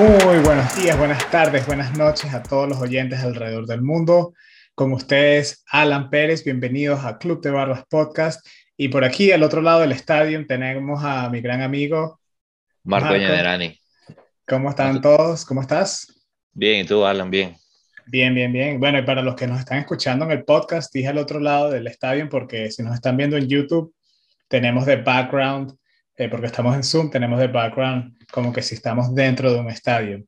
Muy buenos días, buenas tardes, buenas noches a todos los oyentes alrededor del mundo. Con ustedes, Alan Pérez, bienvenidos a Club de Barbas Podcast. Y por aquí, al otro lado del estadio, tenemos a mi gran amigo Marco, Marco. ¿Cómo están todos? ¿Cómo estás? Bien, ¿y tú, Alan? Bien. Bien, bien, bien. Bueno, y para los que nos están escuchando en el podcast, dije al otro lado del estadio, porque si nos están viendo en YouTube, tenemos de background, eh, porque estamos en Zoom, tenemos de background como que si estamos dentro de un estadio.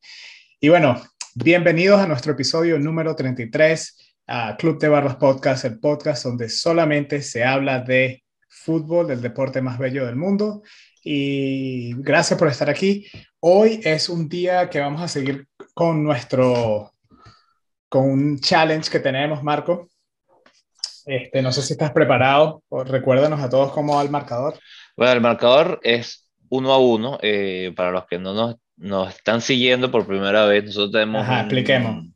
Y bueno, bienvenidos a nuestro episodio número 33, a Club de Barbas Podcast, el podcast donde solamente se habla de fútbol, del deporte más bello del mundo. Y gracias por estar aquí. Hoy es un día que vamos a seguir con nuestro con un challenge que tenemos, Marco. Este, no sé si estás preparado, recuérdanos a todos cómo va el marcador. Bueno, el marcador es uno a uno. Eh, para los que no nos, nos, están siguiendo por primera vez, nosotros tenemos Ajá, expliquemos.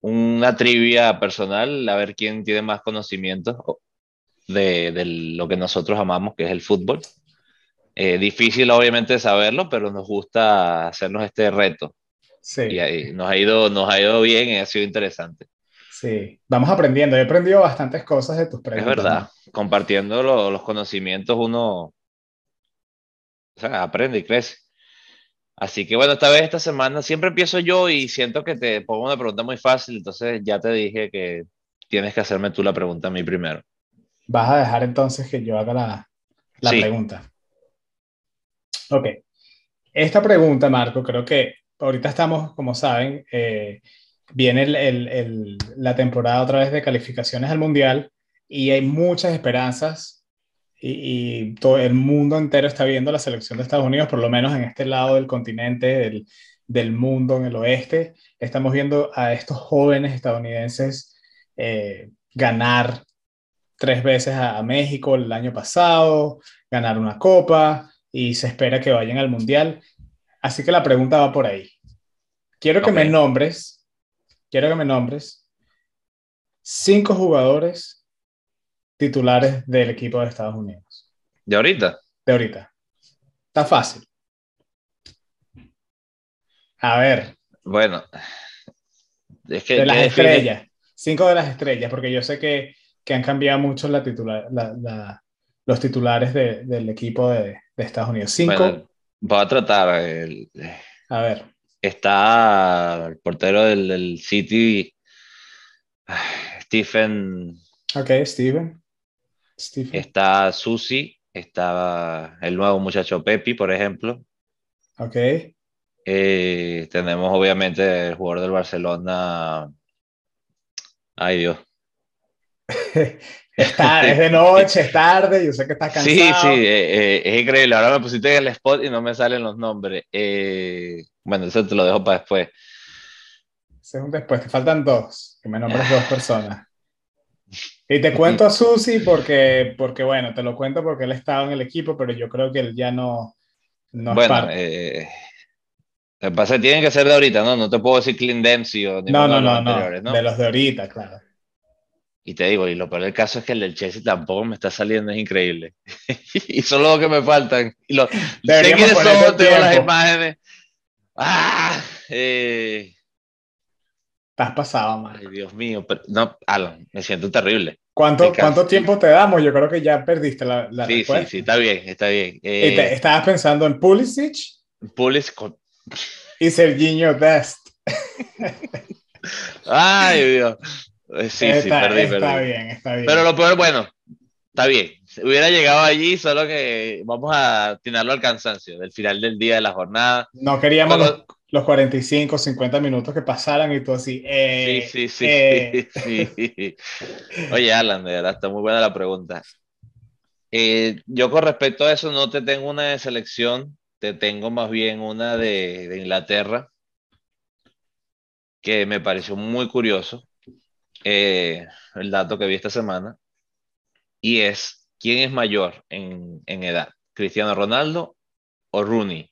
una trivia personal, a ver quién tiene más conocimiento de, de lo que nosotros amamos, que es el fútbol. Eh, difícil, obviamente, saberlo, pero nos gusta hacernos este reto. Sí. Y ahí nos ha, ido, nos ha ido bien y ha sido interesante. Sí, vamos aprendiendo. He aprendido bastantes cosas de tus preguntas. Es verdad, compartiendo lo, los conocimientos uno o sea, aprende y crece. Así que bueno, esta vez, esta semana, siempre empiezo yo y siento que te pongo una pregunta muy fácil, entonces ya te dije que tienes que hacerme tú la pregunta a mí primero. Vas a dejar entonces que yo haga la, la pregunta. Ok. Esta pregunta, Marco, creo que ahorita estamos, como saben, eh, viene el, la temporada otra vez de calificaciones al Mundial y hay muchas esperanzas y, todo el mundo entero está viendo la selección de Estados Unidos, por lo menos en este lado del continente, del, del mundo, en el oeste. Estamos viendo a estos jóvenes estadounidenses eh, ganar tres veces a, México el año pasado, ganar una copa y se espera que vayan al Mundial. Así que la pregunta va por ahí. Quiero que me nombres, quiero que me nombres cinco jugadores titulares del equipo de Estados Unidos. ¿De ahorita? De ahorita. Está fácil. A ver. Bueno. Es que de las estrellas. Cinco de las estrellas, porque yo sé que, que han cambiado mucho la titular, la, los titulares de, del equipo de, de, Estados Unidos. Cinco. Voy a tratar. El, a ver. Está el portero del, del City, Stephen. Ok, Stephen. Stephen. Está Susi, está el nuevo muchacho Pepi, por ejemplo. Ok. Eh, tenemos obviamente el jugador del Barcelona. Ay Dios. Es, tarde, es de noche, es tarde, yo sé que estás cansado. Sí, sí, eh, eh, es increíble. Ahora me pusiste en el spot y no me salen los nombres. Eh, bueno, eso te lo dejo para después. Según después, te faltan dos, que me nombres dos personas. Y te cuento a Susi porque, porque, bueno, te lo cuento porque él estaba en el equipo, pero yo creo que él ya no, no bueno, es parte. Eh, lo que pasa es que tienen que ser de ahorita, ¿no? No te puedo decir Clint Dempsey o no, no, no, no, no, de los de ahorita, claro. Y te digo, y lo peor del caso es que el del Chelsea tampoco me está saliendo, es increíble. y son los que me faltan. Y lo, sé quiénes son, tengo las imágenes. ¡Ah! Eh... Estás pasado, man. Ay, Dios mío. no, Alan, me siento terrible. ¿Cuánto, ¿Cuánto tiempo te damos? Yo creo que ya perdiste la, la sí, respuesta. Sí, sí, está bien, está bien. Eh... ¿Estabas pensando en Pulisic? Pulisic. Y Serginho Dest. Ay, Dios. Eh, sí, está, sí, perdí, está perdí. bien, está bien. Pero lo peor, bueno, está bien. Hubiera llegado allí, solo que vamos a tirarlo al cansancio del final del día de la jornada. No queríamos los, los, 45, 50 minutos que pasaran y todo así. Eh, sí, sí, sí, eh. sí, Oye, Alan, de verdad, está muy buena la pregunta. Eh, yo con respecto a eso no te tengo una de selección, te tengo más bien una de, de Inglaterra, que me pareció muy curioso eh, el dato que vi esta semana, y es, ¿quién es mayor en, en edad? ¿Cristiano Ronaldo o Rooney?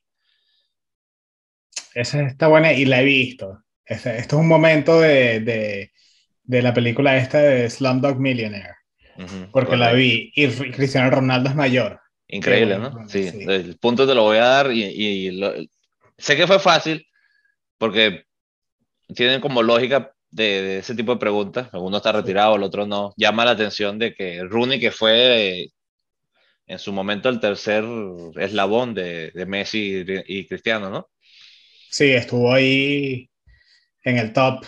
Esa está buena y la he visto. Este, esto es un momento de, de, de, la película esta de Slumdog Millionaire, uh -huh, porque correcto. la vi y Cristiano Ronaldo es mayor. Increíble, ¿no? Sí, sí, el punto te lo voy a dar y, y lo, sé que fue fácil porque tienen como lógica de, ese tipo de preguntas. Uno está retirado, el otro no. Llama la atención de que Rooney, que fue en su momento el tercer eslabón de, de Messi y Cristiano, ¿no? Sí, estuvo ahí en el top.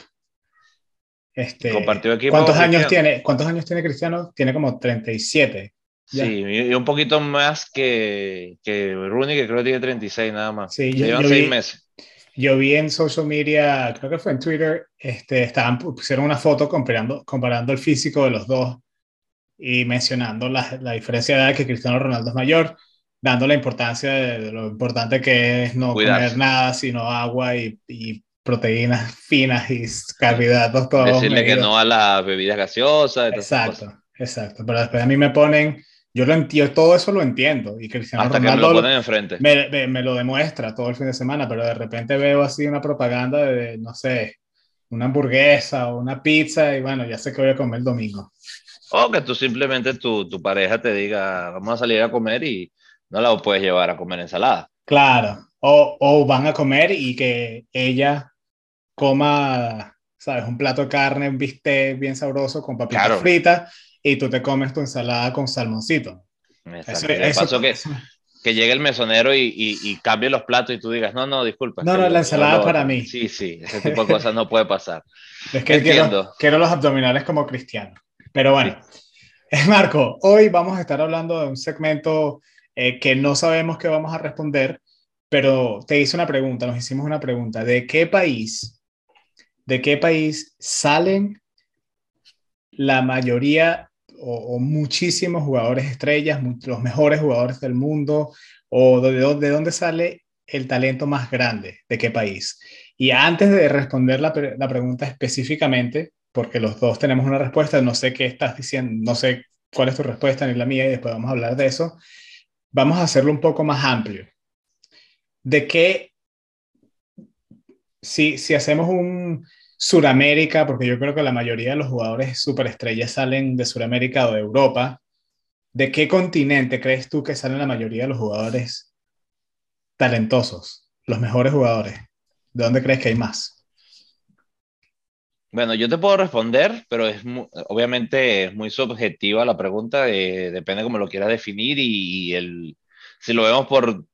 Este, Compartió equipo. ¿Cuántos años tiene? ¿Cuántos años tiene Cristiano? Tiene como 37. Sí, y un poquito más que, que Rooney, que creo que tiene 36 nada más. Sí, yo, seis meses. Yo vi en social media, creo que fue en Twitter, este, estaban, pusieron una foto comparando, comparando el físico de los dos y mencionando la, la diferencia de edad que Cristiano Ronaldo es mayor, dando la importancia de, lo importante que es no comer nada, sino agua y, y proteínas finas y carbohidratos todos. Decirle que no a las bebidas gaseosas. Exacto, exacto. Pero después a mí me ponen yo lo entiendo, todo eso lo entiendo. Y Cristiano Hasta Ronaldo que me lo ponen enfrente. Me, me, lo demuestra todo el fin de semana, pero de repente veo así una propaganda de, no sé, una hamburguesa o una pizza y bueno, ya sé que voy a comer el domingo. O que tú simplemente tu, tu pareja te diga, vamos a salir a comer y no la puedes llevar a comer ensalada. Claro, o, o van a comer y que ella coma, ¿sabes? Un plato de carne, un bistec bien sabroso con papitas claro. fritas y tú te comes tu ensalada con salmoncito. Eso, eso, que, que llegue el mesonero y, y, cambie los platos y tú digas, no, no, disculpa. No, no, la ensalada para mí. Sí, sí, ese tipo de cosas no puede pasar. Es que quiero, quiero, los abdominales como cristiano. Pero bueno, Marco, hoy vamos a estar hablando de un segmento eh, que no sabemos qué vamos a responder, pero te hice una pregunta, nos hicimos una pregunta. ¿De qué país, de qué país salen la mayoría o, muchísimos jugadores estrellas, los mejores jugadores del mundo, o de, de, dónde sale el talento más grande, de qué país. Y antes de responder la, la, pregunta específicamente, porque los dos tenemos una respuesta, no sé qué estás diciendo, no sé cuál es tu respuesta ni la mía, y después vamos a hablar de eso, vamos a hacerlo un poco más amplio. ¿De qué, si, si hacemos un, Suramérica, porque yo creo que la mayoría de los jugadores superestrellas salen de Suramérica o de Europa. ¿De qué continente crees tú que salen la mayoría de los jugadores talentosos, los mejores jugadores? ¿De dónde crees que hay más? Bueno, yo te puedo responder, pero es obviamente es muy subjetiva la pregunta, eh, depende cómo lo quieras definir y, el, si lo vemos por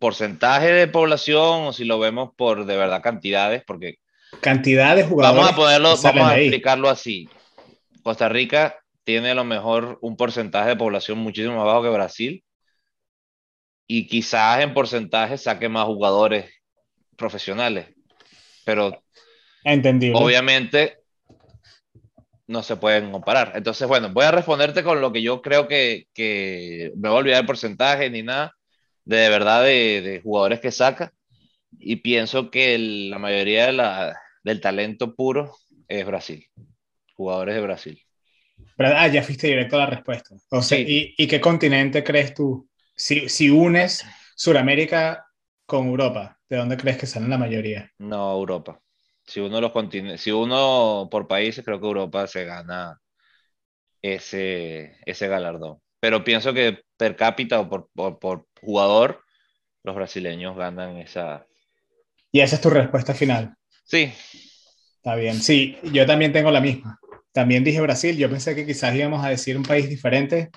porcentaje de población o si lo vemos por de verdad cantidades, porque cantidad de jugadores. Vamos a poderlo, vamos a explicarlo así. Costa Rica tiene a lo mejor un porcentaje de población muchísimo más bajo que Brasil y quizás en porcentaje saque más jugadores profesionales, pero Entendible. obviamente no se pueden comparar. Entonces, bueno, voy a responderte con lo que yo creo que, que me voy a olvidar el porcentaje ni nada de, verdad de, de jugadores que saca y pienso que la mayoría de la, del talento puro es Brasil, jugadores de Brasil. Ah, ya fuiste directo a la respuesta. O sea, ¿y, ¿y, qué continente crees tú? Si, si unes Sudamérica con Europa, ¿de dónde crees que salen la mayoría? No, Europa. Si uno los si uno por países, creo que Europa se gana ese, ese galardón. Pero pienso que per cápita o por, por, por jugador, los brasileños ganan esa, y esa es tu respuesta final. Sí. Está bien. Sí, yo también tengo la misma. También dije Brasil. Yo pensé que quizás íbamos a decir un país diferente,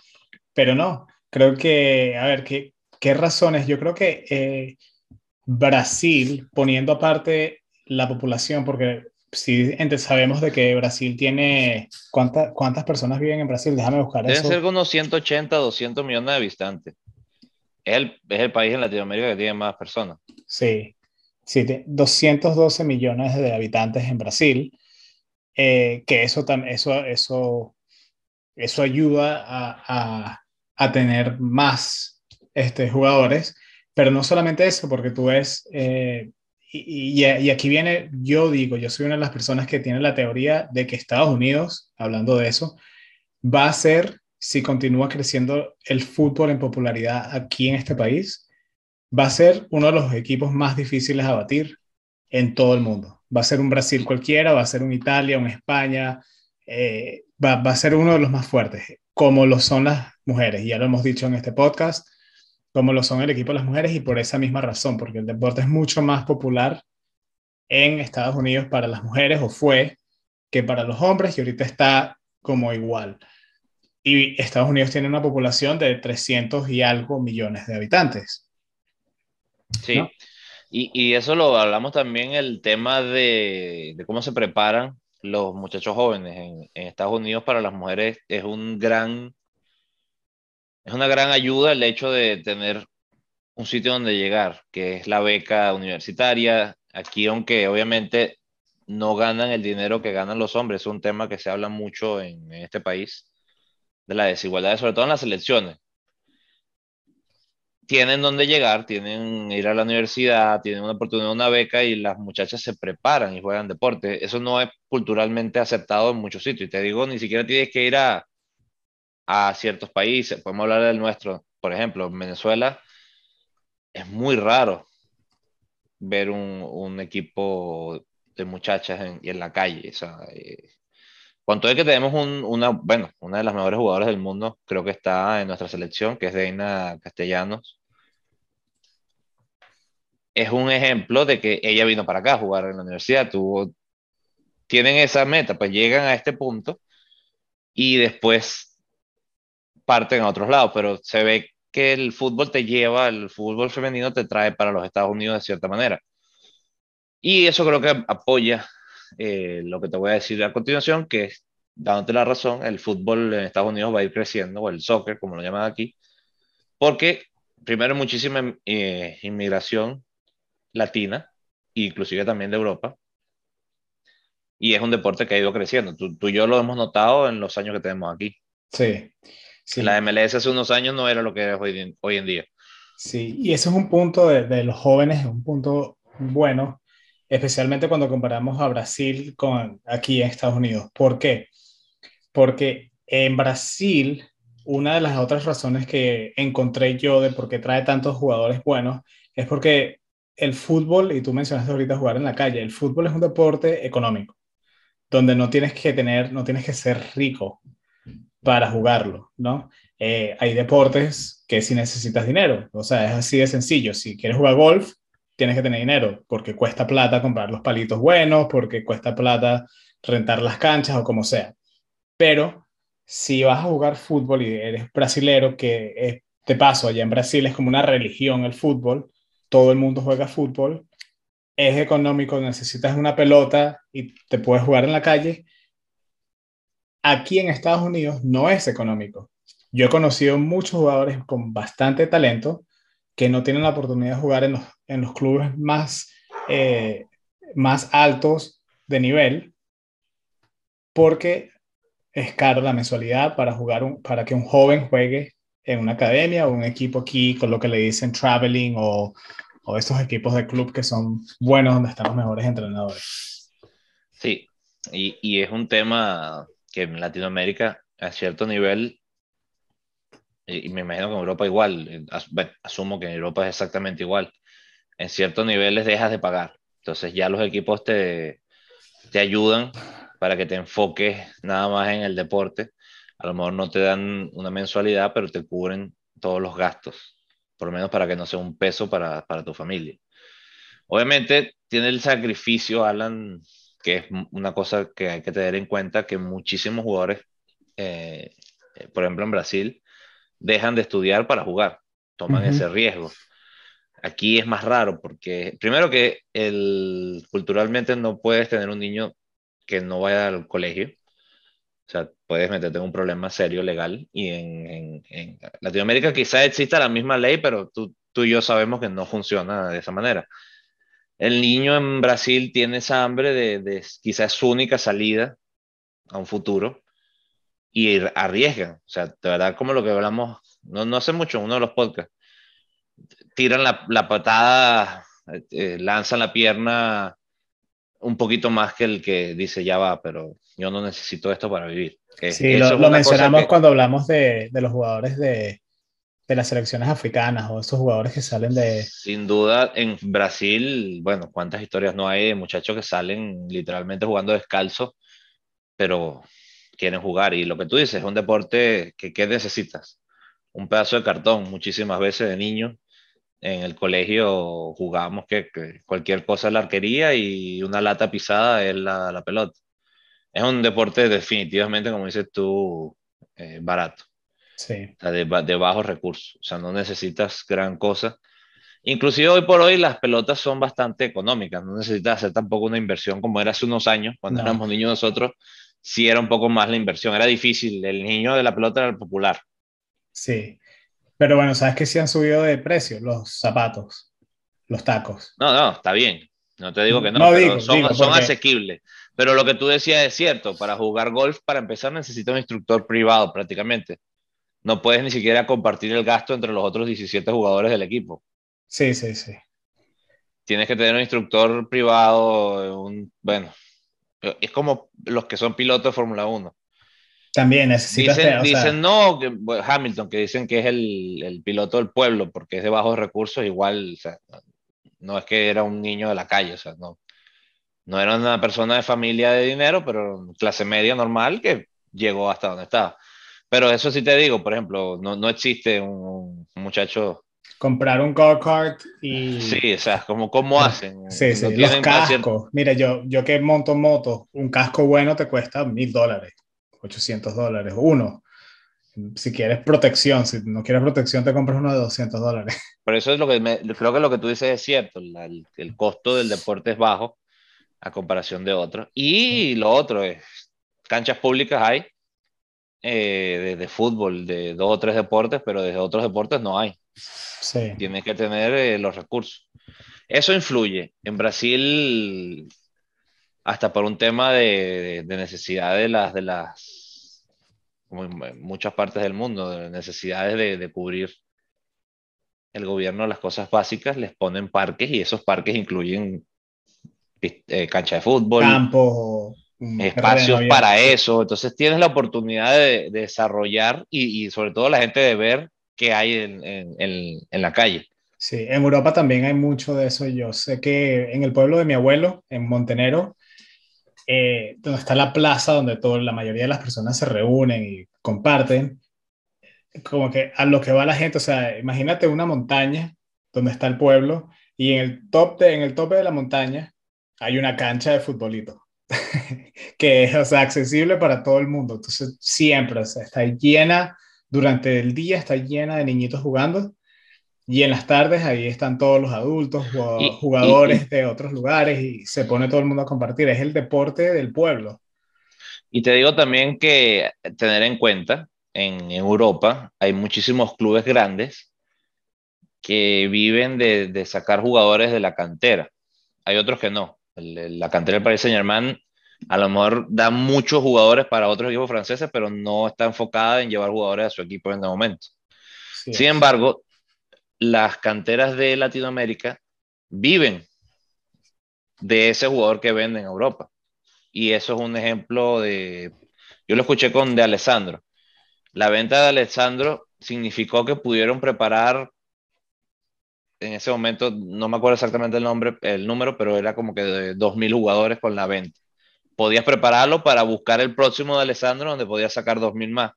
pero no. Creo que, a ver, ¿qué, qué razones? Yo creo que eh, Brasil, poniendo aparte la población, porque sí sabemos de que Brasil tiene... ¿cuántas, ¿Cuántas personas viven en Brasil? Déjame buscar Deben eso. ser unos 180, 200 millones de habitantes. Es el, es el país en Latinoamérica que tiene más personas. Sí. Sí, 212 millones de habitantes en Brasil, eh, que eso, eso, eso, eso ayuda a, a, tener más este, jugadores, pero no solamente eso, porque tú ves, eh, y, y, aquí viene, yo digo, yo soy una de las personas que tiene la teoría de que Estados Unidos, hablando de eso, va a ser, si continúa creciendo el fútbol en popularidad aquí en este país, va a ser uno de los equipos más difíciles a batir en todo el mundo. Va a ser un Brasil cualquiera, va a ser un Italia, un España, eh, va, a ser uno de los más fuertes, como lo son las mujeres. Ya lo hemos dicho en este podcast. como lo son el equipo de las mujeres y por esa misma razón, porque el deporte es mucho más popular en Estados Unidos para las mujeres o fue que para los hombres y ahorita está como igual. Y Estados Unidos tiene una población de 300 y algo millones de habitantes. Sí, y, y, eso lo hablamos también el tema de, de, cómo se preparan los muchachos jóvenes en, en Estados Unidos para las mujeres. Es un gran es una gran ayuda el hecho de tener un sitio donde llegar, que es la beca universitaria. Aquí, aunque obviamente no ganan el dinero que ganan los hombres, es un tema que se habla mucho en, este país, de la desigualdad, sobre todo en las elecciones. Tienen donde llegar, tienen ir a la universidad, tienen una oportunidad, una beca y las muchachas se preparan y juegan deporte. Eso no es culturalmente aceptado en muchos sitios. Y te digo, ni siquiera tienes que ir a, a ciertos países. Podemos hablar del nuestro, por ejemplo, en Venezuela es muy raro ver un, un equipo de muchachas en, en la calle. O sea, eh, cuanto es que tenemos un, una, bueno, una de las mejores jugadoras del mundo, creo que está en nuestra selección, que es Deina Castellanos. Es un ejemplo de que ella vino para acá a jugar en la universidad, tuvo, tienen esa meta, pues llegan a este punto y después parten a otros lados, pero se ve que el fútbol te lleva, el fútbol femenino te trae para los Estados Unidos de cierta manera. Y eso creo que apoya eh, lo que te voy a decir a continuación, que es, dándote la razón, el fútbol en Estados Unidos va a ir creciendo, o el soccer, como lo llaman aquí, porque primero muchísima eh, inmigración latina, inclusive también de Europa, y es un deporte que ha ido creciendo. Tú, tú y yo lo hemos notado en los años que tenemos aquí. Sí. La MLS hace unos años no era lo que es hoy, hoy en día. Sí, y ese es un punto de, de los jóvenes, un punto bueno, especialmente cuando comparamos a Brasil con aquí en Estados Unidos. ¿Por qué? Porque en Brasil, una de las otras razones que encontré yo de por qué trae tantos jugadores buenos es porque el fútbol, y tú mencionaste ahorita jugar en la calle, el fútbol es un deporte económico, donde no tienes que tener, no tienes que ser rico para jugarlo, ¿no? Eh, hay deportes que si necesitas dinero, o sea, es así de sencillo. Si quieres jugar golf, tienes que tener dinero, porque cuesta plata comprar los palitos buenos, porque cuesta plata rentar las canchas o como sea. Pero si vas a jugar fútbol y eres brasilero, que es, de paso, allá en Brasil es como una religión el fútbol, todo el mundo juega fútbol, es económico, necesitas una pelota y te puedes jugar en la calle, aquí en Estados Unidos no es económico. Yo he conocido muchos jugadores con bastante talento que no tienen la oportunidad de jugar en los, en los clubes más, eh, más altos de nivel porque es caro la mensualidad para, jugar un, para que un joven juegue en una academia o un equipo aquí con lo que le dicen traveling o, o estos equipos de club que son buenos donde están los mejores entrenadores. Sí, y, y es un tema que en Latinoamérica a cierto nivel, y, me imagino que en Europa igual, eh, asumo que en Europa es exactamente igual, en ciertos niveles dejas de pagar. Entonces ya los equipos te, te ayudan para que te enfoques nada más en el deporte. A lo mejor no te dan una mensualidad, pero te cubren todos los gastos, por lo menos para que no sea un peso para, para tu familia. Obviamente tiene el sacrificio, Alan, que es una cosa que hay que tener en cuenta, que muchísimos jugadores, eh, eh, por ejemplo en Brasil, dejan de estudiar para jugar, toman ese riesgo. Aquí es más raro porque, primero que el, culturalmente no puedes tener un niño que no vaya al colegio, o sea, puedes meterte en un problema serio legal y en, en, Latinoamérica quizá exista la misma ley, pero tú, tú y yo sabemos que no funciona de esa manera el niño en Brasil tiene esa hambre de, de quizás su única salida a un futuro y arriesgan. O sea, de verdad, como lo que hablamos, no, no hace mucho, uno de los podcasts, tiran la, la patada, eh, lanzan la pierna un poquito más que el que dice ya va, pero yo no necesito esto para vivir. sí, lo, lo mencionamos cuando hablamos de, de, los jugadores de, de las selecciones africanas o esos jugadores que salen de... Sin duda, en Brasil, bueno, cuántas historias no hay de muchachos que salen literalmente jugando descalzo, pero quieren jugar. Y lo que tú dices, es un deporte que ¿qué necesitas? un pedazo de cartón muchísimas veces de niño. En el colegio jugábamos que, cualquier cosa es la arquería y una lata pisada es la, la pelota. Es un deporte definitivamente, como dices tú, eh, barato. Sí. de, de bajos recursos. O sea, no necesitas gran cosa. Inclusive hoy por hoy las pelotas son bastante económicas, no necesitas hacer tampoco una inversión como era hace unos años, cuando éramos niños nosotros, sí era un poco más la inversión, era difícil, el niño de la pelota era el popular. Sí, pero bueno, ¿sabes que sí han subido de precio los zapatos, los tacos? No, no, está bien, no te digo que no, pero son, son asequibles. Pero lo que tú decías es cierto, para jugar golf, para empezar, necesitas un instructor privado prácticamente. No puedes ni siquiera compartir el gasto entre los otros 17 jugadores del equipo. Sí, sí, sí. Tienes que tener un instructor privado, un, bueno, es como los que son pilotos de Fórmula 1. También necesitas... Dicen, dicen no, que, Hamilton, que dicen que es el, el, piloto del pueblo porque es de bajos recursos, igual, o sea, no es que era un niño de la calle, o sea, no, no era una persona de familia de dinero, pero clase media normal que llegó hasta donde estaba. Pero eso sí te digo, por ejemplo, no, no existe un, un muchacho comprar un go-kart y... Sí, o sea, como, ¿cómo hacen? Sí, sí, los cascos. Mira, yo, yo que monto moto, un casco bueno te cuesta mil dólares, 800 dólares, uno. Si quieres protección, si no quieres protección, te compras uno de 200 dólares. Por eso es lo que me, creo que lo que tú dices es cierto, el, el, costo del deporte es bajo a comparación de otros. Y lo otro es, canchas públicas hay eh, de, fútbol, de dos o tres deportes, pero de otros deportes no hay. Sí. Tienes que tener eh, los recursos. Eso influye. En Brasil, hasta por un tema de, de, necesidad de las, de las, como en muchas partes del mundo, de necesidades de, de cubrir el gobierno las cosas básicas, les ponen parques y esos parques incluyen eh, cancha de fútbol, campos, espacios para eso. Entonces tienes la oportunidad de, de desarrollar y, y, sobre todo la gente de ver que hay en, en, en, la calle. Sí, en Europa también hay mucho de eso. Yo sé que en el pueblo de mi abuelo, en Montenero, eh, donde está la plaza donde todo, la mayoría de las personas se reúnen y comparten, como que a lo que va la gente, o sea, imagínate una montaña donde está el pueblo y en el, top de, en el tope de la montaña hay una cancha de futbolito que es o sea, accesible para todo el mundo. Entonces, siempre o sea, está llena durante el día está llena de niñitos jugando y en las tardes ahí están todos los adultos, jugadores de otros lugares y se pone todo el mundo a compartir. Es el deporte del pueblo. Y te digo también que tener en cuenta, en Europa hay muchísimos clubes grandes que viven de, de sacar jugadores de la cantera. Hay otros que no. La cantera del Paris Saint Germain a lo mejor da muchos jugadores para otros equipos franceses, pero no está enfocada en llevar jugadores a su equipo en el momento. Sí. Sin embargo, las canteras de Latinoamérica viven de ese jugador que vende en Europa. Y eso es un ejemplo de... Yo lo escuché con de Alessandro. La venta de Alessandro significó que pudieron preparar en ese momento, no me acuerdo exactamente el nombre, el número, pero era como que de 2.000 jugadores con la venta podías prepararlo para buscar el próximo de Alessandro donde podías sacar 2.000 más.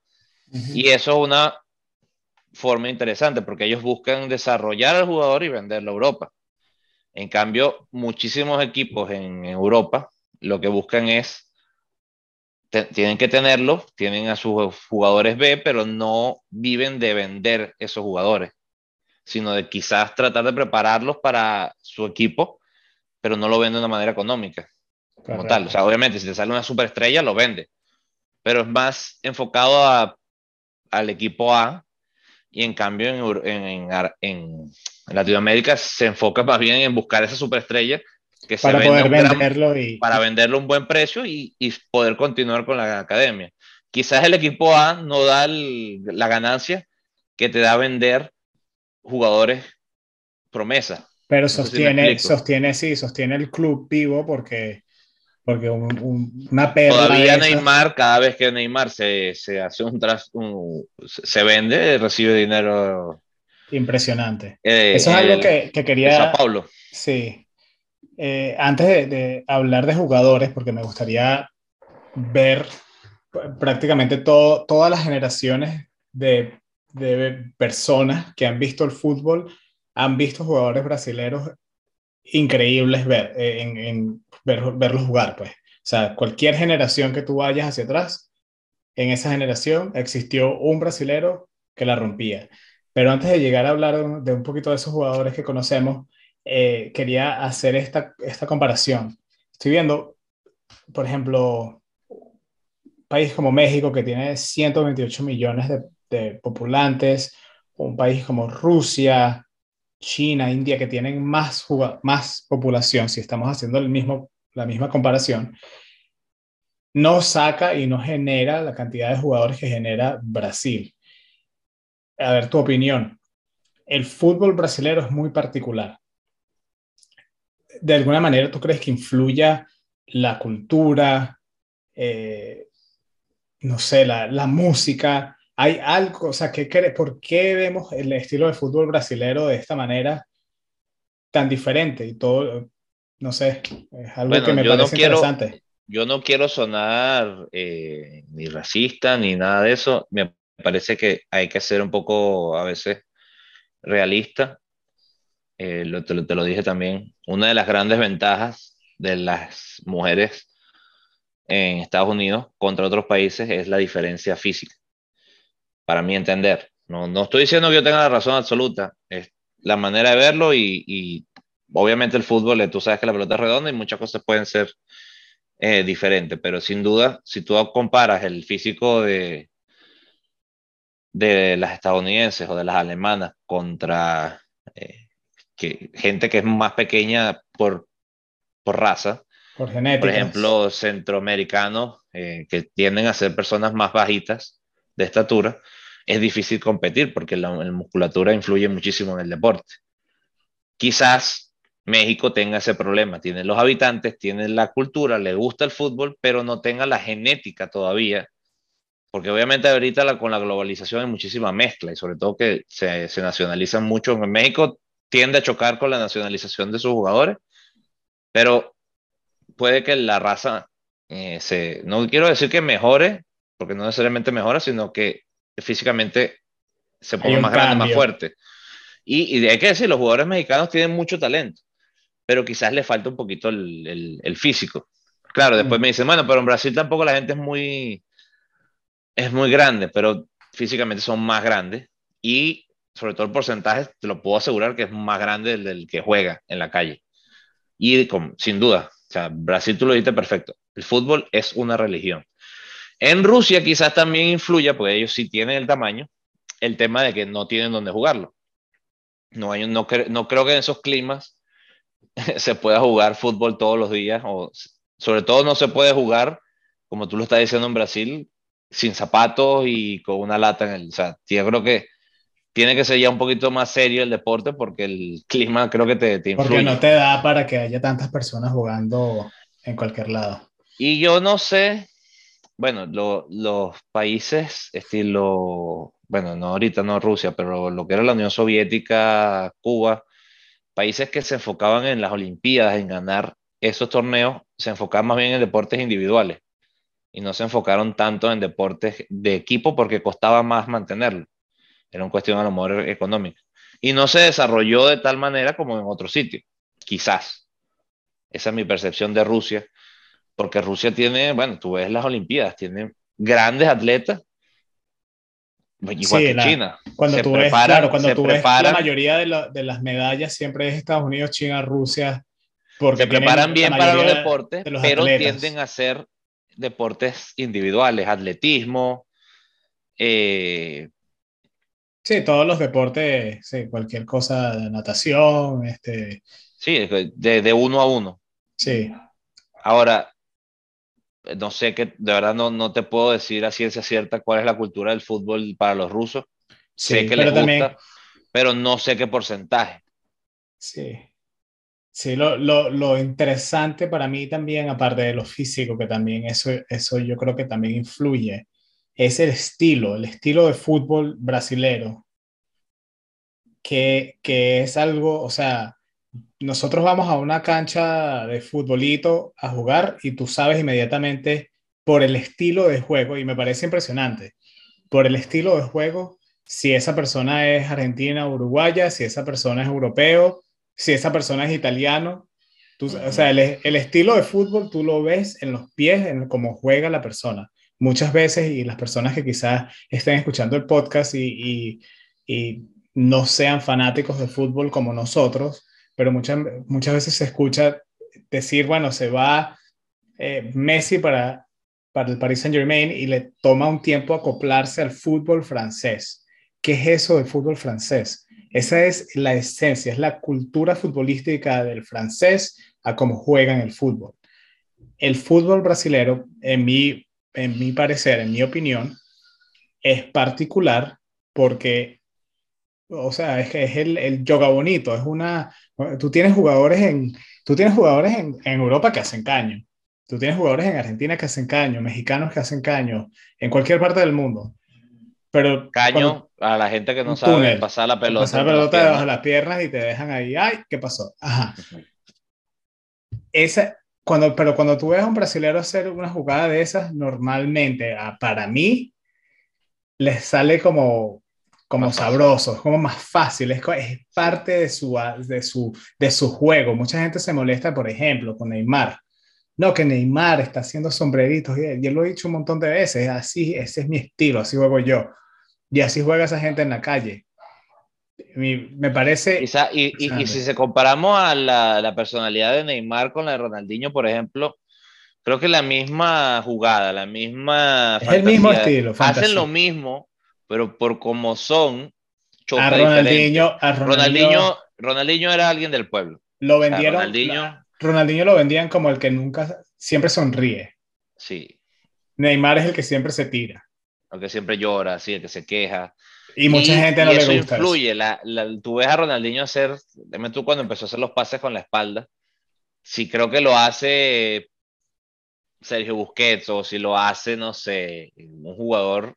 Uh -huh. Y eso es una forma interesante porque ellos buscan desarrollar al jugador y venderlo a Europa. En cambio, muchísimos equipos en Europa lo que buscan es, tienen que tenerlo, tienen a sus jugadores B, pero no viven de vender esos jugadores, sino de quizás tratar de prepararlos para su equipo, pero no lo venden de una manera económica como Correcto. tal. O sea, obviamente, si te sale una superestrella, lo vende. Pero es más enfocado a, al equipo A. Y en cambio, en, en, en, Latinoamérica se enfoca más bien en buscar esa superestrella que para se poder venderlo gran, y para venderlo a un buen precio y, y, poder continuar con la academia. Quizás el equipo A no da el, la ganancia que te da vender jugadores promesa. Pero sostiene, no sostiene, sí, sostiene el club vivo porque porque un, un, una perla Todavía Neymar, cada vez que Neymar se, se hace un, tras, un, se vende, recibe dinero. Impresionante. Eh, Eso es algo que, que quería. Sao Paulo. Sí. Eh, antes de, de, hablar de jugadores, porque me gustaría ver prácticamente todo, todas las generaciones de, de personas que han visto el fútbol han visto jugadores brasileños increíbles ver, eh, en, verlos jugar, pues. O sea, cualquier generación que tú vayas hacia atrás, en esa generación existió un brasilero que la rompía. Pero antes de llegar a hablar de un poquito de esos jugadores que conocemos, eh, quería hacer esta, esta comparación. Estoy viendo, por ejemplo, país como México que tiene 128 millones de, de populantes, un país como Rusia, China, India, que tienen más, más población, si estamos haciendo el mismo, la misma comparación, no saca y no genera la cantidad de jugadores que genera Brasil. A ver, tu opinión. El fútbol brasileño es muy particular. ¿De alguna manera tú crees que influya la cultura, eh, no sé, la, la música, hay algo, o sea, ¿qué, ¿por qué vemos el estilo de fútbol brasilero de esta manera tan diferente? Y todo, no sé, es algo que me parece interesante. Yo no quiero sonar eh, ni racista ni nada de eso. Me parece que hay que ser un poco a veces realista. Eh, te, te lo dije también. Una de las grandes ventajas de las mujeres en Estados Unidos contra otros países es la diferencia física para mí entender. No, no estoy diciendo que yo tenga la razón absoluta, es la manera de verlo y, y obviamente el fútbol, tú sabes que la pelota es redonda y muchas cosas pueden ser eh, diferentes, pero sin duda, si tú comparas el físico de, de las estadounidenses o de las alemanas contra eh, que, gente que es más pequeña por, por raza, por, por ejemplo, centroamericanos eh, que tienden a ser personas más bajitas de estatura, es difícil competir porque la, musculatura influye muchísimo en el deporte. Quizás México tenga ese problema, tiene los habitantes, tiene la cultura, le gusta el fútbol, pero no tenga la genética todavía, porque obviamente ahorita con la globalización hay muchísima mezcla y sobre todo que se, se nacionalizan mucho. En México tiende a chocar con la nacionalización de sus jugadores, pero puede que la raza eh, se, no quiero decir que mejore, porque no necesariamente mejora, sino que físicamente se pone más grande, más fuerte. Y, y, hay que decir, los jugadores mexicanos tienen mucho talento, pero quizás le falta un poquito el, el, físico. Claro, después mm. me dicen, bueno, pero en Brasil tampoco la gente es muy, es muy grande, pero físicamente son más grandes y sobre todo el porcentaje, te lo puedo asegurar que es más grande del, del que juega en la calle. Y con, sin duda, o sea, Brasil tú lo dijiste perfecto, el fútbol es una religión. En Rusia quizás también influya, porque ellos sí tienen el tamaño, el tema de que no tienen donde jugarlo. No, hay, no, no creo que en esos climas se pueda jugar fútbol todos los días, o sobre todo no se puede jugar, como tú lo estás diciendo en Brasil, sin zapatos y con una lata en el... O sea, yo creo que tiene que ser ya un poquito más serio el deporte porque el clima creo que te, te influye. Porque no te da para que haya tantas personas jugando en cualquier lado. Y yo no sé, bueno, los países estilo, bueno, no ahorita no Rusia, pero lo que era la Unión Soviética, Cuba, países que se enfocaban en las Olimpiadas, en ganar esos torneos, se enfocaban más bien en deportes individuales y no se enfocaron tanto en deportes de equipo porque costaba más mantenerlo. Era una cuestión a lo mejor económica. Y no se desarrolló de tal manera como en otros sitios, quizás. Esa es mi percepción de Rusia porque Rusia tiene, bueno, tú ves las Olimpiadas, tiene grandes atletas, igual que China. Cuando tú ves, claro, cuando tú ves la mayoría de, de, las medallas siempre es Estados Unidos, China, Rusia. Porque se preparan bien para los deportes, pero tienden a ser deportes individuales, atletismo. Eh, sí, todos los deportes, sí, cualquier cosa de natación, este. Sí, de, de uno a uno. Sí. Ahora, no sé que de verdad no, no te puedo decir a ciencia cierta cuál es la cultura del fútbol para los rusos. sé que les gusta, pero no sé qué porcentaje. Sí. Sí, lo, lo, lo, interesante para mí también, aparte de lo físico, que también eso, eso yo creo que también influye, es el estilo, el estilo de fútbol brasilero, que, que es algo, o sea, nosotros vamos a una cancha de futbolito a jugar y tú sabes inmediatamente por el estilo de juego, y me parece impresionante, por el estilo de juego, si esa persona es argentina o uruguaya, si esa persona es europeo, si esa persona es italiano. Tú, O sea, el, el, estilo de fútbol tú lo ves en los pies, en cómo juega la persona. Muchas veces, y las personas que quizás estén escuchando el podcast y, y, y no sean fanáticos de fútbol como nosotros, pero muchas, muchas veces se escucha decir, bueno, se va eh, Messi para, para el Paris Saint Germain y le toma un tiempo acoplarse al fútbol francés. ¿Qué es eso del fútbol francés? Esa es la esencia, es la cultura futbolística del francés a cómo juegan el fútbol. El fútbol brasilero, en mi, en mi parecer, en mi opinión, es particular porque o sea, es es el, el, yoga bonito, es una, tú tienes jugadores en, tú tienes jugadores en, en, Europa que hacen caño, tú tienes jugadores en Argentina que hacen caño, mexicanos que hacen caño, en cualquier parte del mundo. Pero caño a la gente que no sabe pasar la pelota. Pasar la pelota debajo de las piernas y te dejan ahí, ay, ¿qué pasó? Ajá. Esa, cuando, pero cuando tú ves a un brasileño hacer una jugada de esas, normalmente, para mí, les sale como como sabroso, es como más fácil, es, es, parte de su, de, su, de su juego. Mucha gente se molesta, por ejemplo, con Neymar. No, que Neymar está haciendo sombreritos, y yo lo he dicho un montón de veces, así, ese es mi estilo, así juego yo. Y así juega esa gente en la calle. me parece... Quizá, y, y, y, si se comparamos a la, la, personalidad de Neymar con la de Ronaldinho, por ejemplo, creo que la misma jugada, la misma... Es el mismo estilo. Hacen lo mismo, pero por como son, a Ronaldinho, a Ronaldinho, Ronaldinho, era alguien del pueblo. Lo vendieron. Ronaldinho, Ronaldinho lo vendían como el que nunca, siempre sonríe. Sí. Neymar es el que siempre se tira. El que siempre llora, sí, el que se queja. Y mucha gente no y le eso gusta. Influye. La, la, tú ves a Ronaldinho hacer, dime tú cuando empezó a hacer los pases con la espalda, si creo que lo hace Sergio Busquets o si lo hace, no sé, un jugador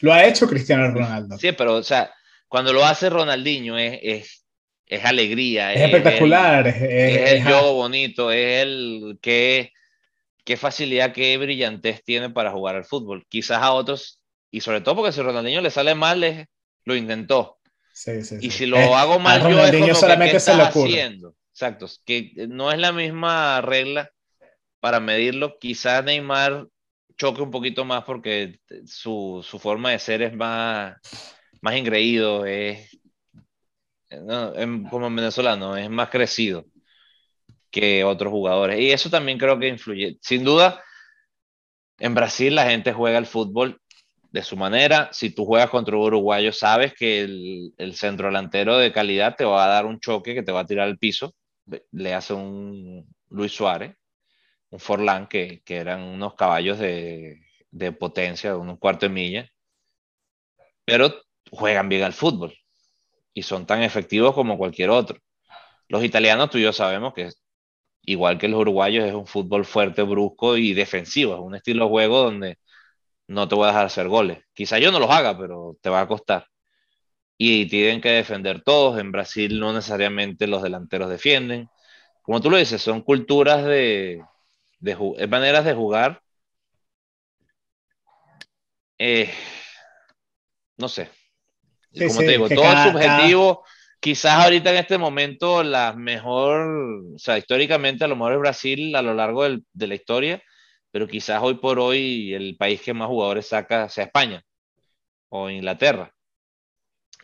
lo ha hecho Cristiano Ronaldo. Sí, pero, o sea, cuando lo hace Ronaldinho es, es, es alegría. Es, es espectacular. El, es, el juego bonito, es el que qué facilidad, qué brillantez tiene para jugar al fútbol. Quizás a otros, y sobre todo porque si Ronaldinho le sale mal, lo intentó. Sí, sí, y si lo eh, hago mal, yo Ronaldinho es como solamente que, ¿qué se le estás ocurre. haciendo? Exacto, que no es la misma regla para medirlo. Quizás Neymar choque un poquito más porque su, su forma de ser es más, más engreído, es, no, es como venezolano, es más crecido que otros jugadores. Y eso también creo que influye. Sin duda, en Brasil la gente juega el fútbol de su manera. Si tú juegas contra un uruguayo, sabes que el, el centro delantero de calidad te va a dar un choque que te va a tirar al piso. Le hace un Luis Suárez un Forlán, que, que eran unos caballos de, de potencia, unos cuarto de milla, pero juegan bien al fútbol y son tan efectivos como cualquier otro. Los italianos, tú y yo sabemos que, igual que los uruguayos, es un fútbol fuerte, brusco y defensivo, es un estilo de juego donde no te voy a dejar hacer goles. Quizá yo no los haga, pero te va a costar. Y tienen que defender todos. En Brasil no necesariamente los delanteros defienden. Como tú lo dices, son culturas de, de maneras de jugar. Eh, no sé. Sí, Como sí, te digo, todo cada- es subjetivo. Quizás ahorita en este momento la mejor, o sea, históricamente a lo mejor es Brasil a lo largo del- de la historia, pero quizás hoy por hoy el país que más jugadores saca sea España o Inglaterra.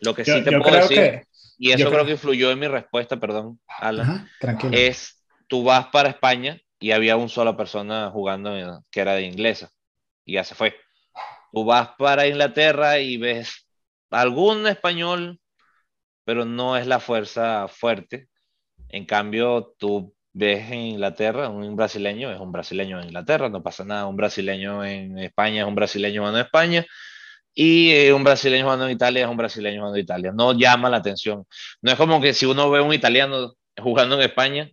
Lo que sí Yo, te yo puedo decir, que. y eso creo creo- que influyó en mi respuesta, perdón, Alan, Ajá, es tú vas para España y había una sola persona jugando que era de inglesa y ya se fue. Tú vas para Inglaterra y ves algún español, pero no es la fuerza fuerte. En cambio, tú ves en Inglaterra un brasileño, es un brasileño en Inglaterra, no pasa nada. Un brasileño en España es un brasileño jugando en España. Y eh, un brasileño jugando en Italia es un brasileño jugando en Italia. No llama la atención. No es como que si uno ve un italiano jugando en España,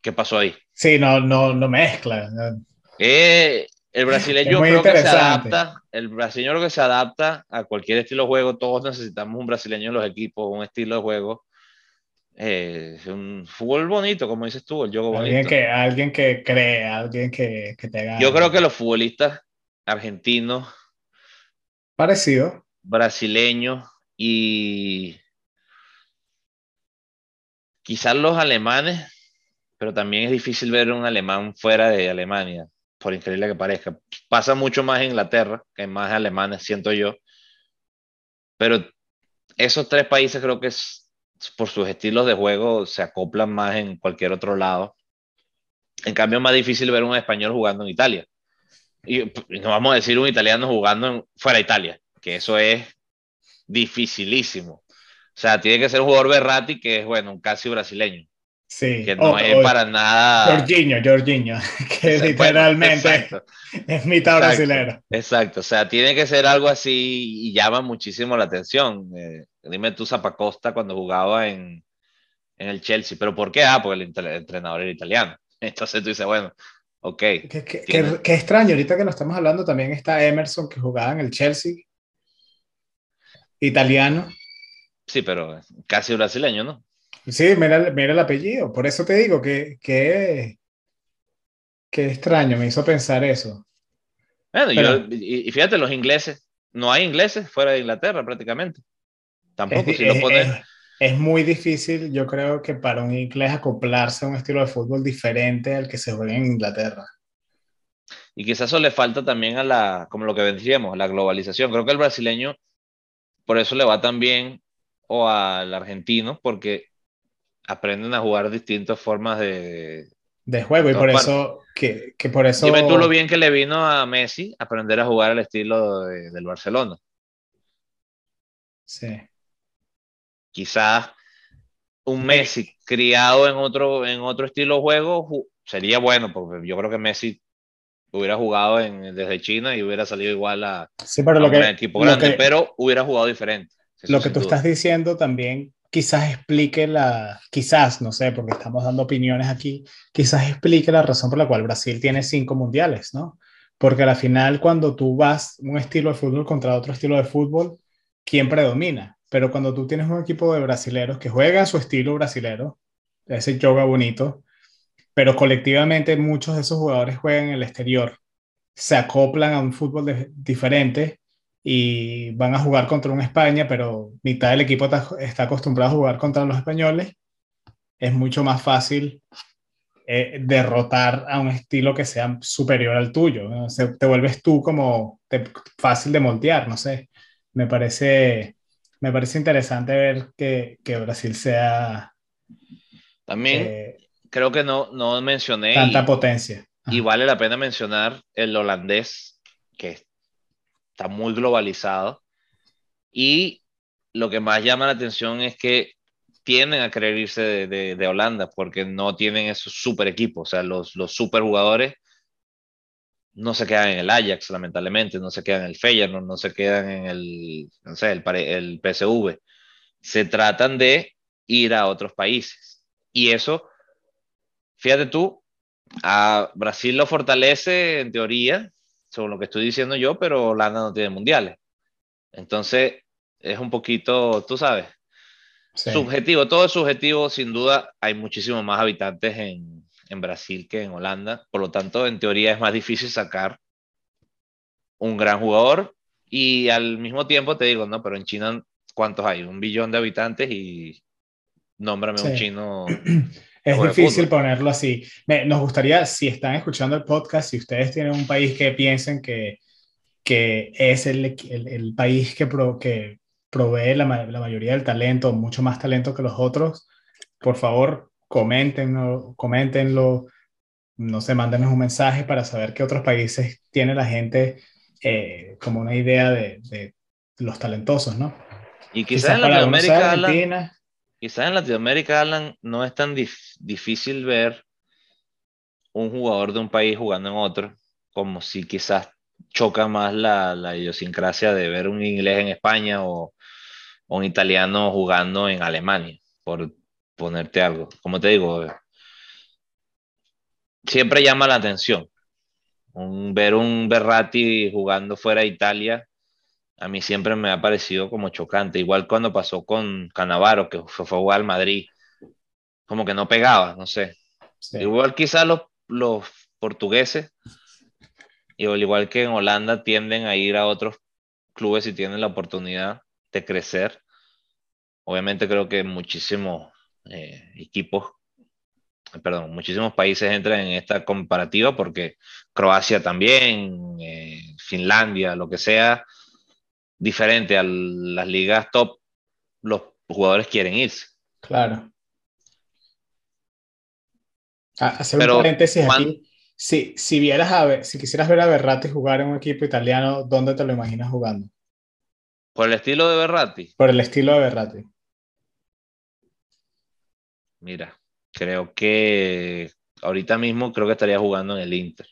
¿qué pasó ahí? Sí, no, no, no mezcla. no. Eh, el brasileño creo que se adapta, el brasileño creo que se adapta a cualquier estilo de juego. Todos necesitamos un brasileño en los equipos, un estilo de juego. Eh, un fútbol bonito, como dices tú, el juego Alguien bonito. que, alguien que cree, alguien que, que te haga. Yo creo que los futbolistas argentinos Parecido. Brasileños y quizás los alemanes, pero también es difícil ver un alemán fuera de Alemania, por increíble que parezca. Pasa mucho más en Inglaterra que más alemanes, siento yo. Pero esos tres países creo que es, por sus estilos de juego se acoplan más en cualquier otro lado. En cambio, es más difícil ver un español jugando en Italia. Y, no vamos a decir un italiano jugando fuera de Italia, que eso es dificilísimo. O sea, tiene que ser un jugador Berrati que es, bueno, casi brasileño. Sí. Que no es para nada. Jorginho, Jorginho, que literalmente es mitad brasilero. Exacto, o sea, tiene que ser algo así y llama muchísimo la atención. Eh, dime tú, Zapacosta, cuando jugaba en, en el Chelsea, ¿pero por qué? Ah, porque el, entrenador era italiano. Entonces tú dices, bueno, ok. Qué, qué, extraño, ahorita que lo estamos hablando también está Emerson que jugaba en el Chelsea, italiano. Sí, pero casi brasileño, ¿no? Sí, mira, mira el apellido. Por eso te digo que, que, extraño, me hizo pensar eso. Bueno, yo, y, fíjate, los ingleses, no hay ingleses fuera de Inglaterra prácticamente. Tampoco, si lo pones. Es, muy difícil, yo creo que para un inglés acoplarse a un estilo de fútbol diferente al que se juega en Inglaterra. Y quizás eso le falta también a la, como lo que vendríamos, la globalización. Creo que el brasileño, por eso le va tan bien o al argentino porque aprenden a jugar distintas formas de, de juego y por eso que, que, por eso dime tú lo bien que le vino a Messi aprender a jugar al estilo del Barcelona. Sí. Quizás un Messi criado en otro en otro estilo de juego sería bueno porque yo creo que Messi hubiera jugado en, desde China y hubiera salido igual a, sí, pero lo que, un equipo grande pero hubiera jugado diferente lo que tú estás diciendo también quizás explique la, quizás, no sé, porque estamos dando opiniones aquí, quizás explique la razón por la cual Brasil tiene cinco mundiales, ¿no? Porque al final cuando tú vas un estilo de fútbol contra otro estilo de fútbol, ¿quién predomina? Pero cuando tú tienes un equipo de brasileros que juega su estilo brasilero, ese yoga bonito, pero colectivamente muchos de esos jugadores juegan en el exterior, se acoplan a un fútbol diferente y van a jugar contra un España, pero mitad del equipo está, acostumbrado a jugar contra los españoles, es mucho más fácil eh, derrotar a un estilo que sea superior al tuyo. te vuelves tú como fácil de moldear, no sé. Me parece, me parece interesante ver que, que Brasil sea... También eh, creo que no, no mencioné... Tanta potencia. Y vale la pena mencionar el holandés, que está muy globalizado. Y lo que más llama la atención es que tienden a querer irse de, Holanda porque no tienen esos super equipos. O sea, los, los super jugadores no se quedan en el Ajax, lamentablemente, no se quedan en el Feyenoord, no se quedan en el, no sé, el, el PSV. Se tratan de ir a otros países. Y eso, fíjate tú, a Brasil lo fortalece en teoría, según lo que estoy diciendo yo, pero Holanda no tiene mundiales. Entonces, es un poquito, tú sabes, subjetivo, todo es subjetivo, sin duda hay muchísimos más habitantes en, en, Brasil que en Holanda, por lo tanto, en teoría es más difícil sacar un gran jugador y al mismo tiempo te digo, no, pero en China, ¿cuántos hay? Un billón de habitantes y nómbrame un chino Es difícil ponerlo así. nos gustaría, si están escuchando el podcast, si ustedes tienen un país que piensen que, que es el, el, país que, que provee la, la, mayoría del talento, mucho más talento que los otros, por favor, coméntenlo, coméntenlo, no sé, mándenos un mensaje para saber qué otros países tiene la gente eh, como una idea de, de, los talentosos, ¿no? Y quizás, en Latinoamérica, Argentina, quizás en Latinoamérica, Alan, no es tan difícil ver un jugador de un país jugando en otro, como si quizás choca más la, idiosincrasia de ver un inglés en España o, un italiano jugando en Alemania, por ponerte algo. Como te digo, siempre llama la atención. ver un Berratti jugando fuera de Italia a mí siempre me ha parecido como chocante. Igual cuando pasó con Canavaro, que fue, fue a jugar al Madrid, como que no pegaba, no sé. Igual quizás los, los portugueses, igual que en Holanda, tienden a ir a otros clubes si tienen la oportunidad de crecer. Obviamente creo que muchísimos eh, equipos, perdón, muchísimos países entran en esta comparativa porque Croacia también, eh, Finlandia, lo que sea, diferente a las ligas top, los jugadores quieren irse. Claro. Ah, hacer un paréntesis aquí. Si, si, vieras a si quisieras ver a Berratti jugar en un equipo italiano, ¿dónde te lo imaginas jugando? ¿Por el estilo de Berratti? Por el estilo de Berratti. Mira, creo que ahorita mismo creo que estaría jugando en el Inter.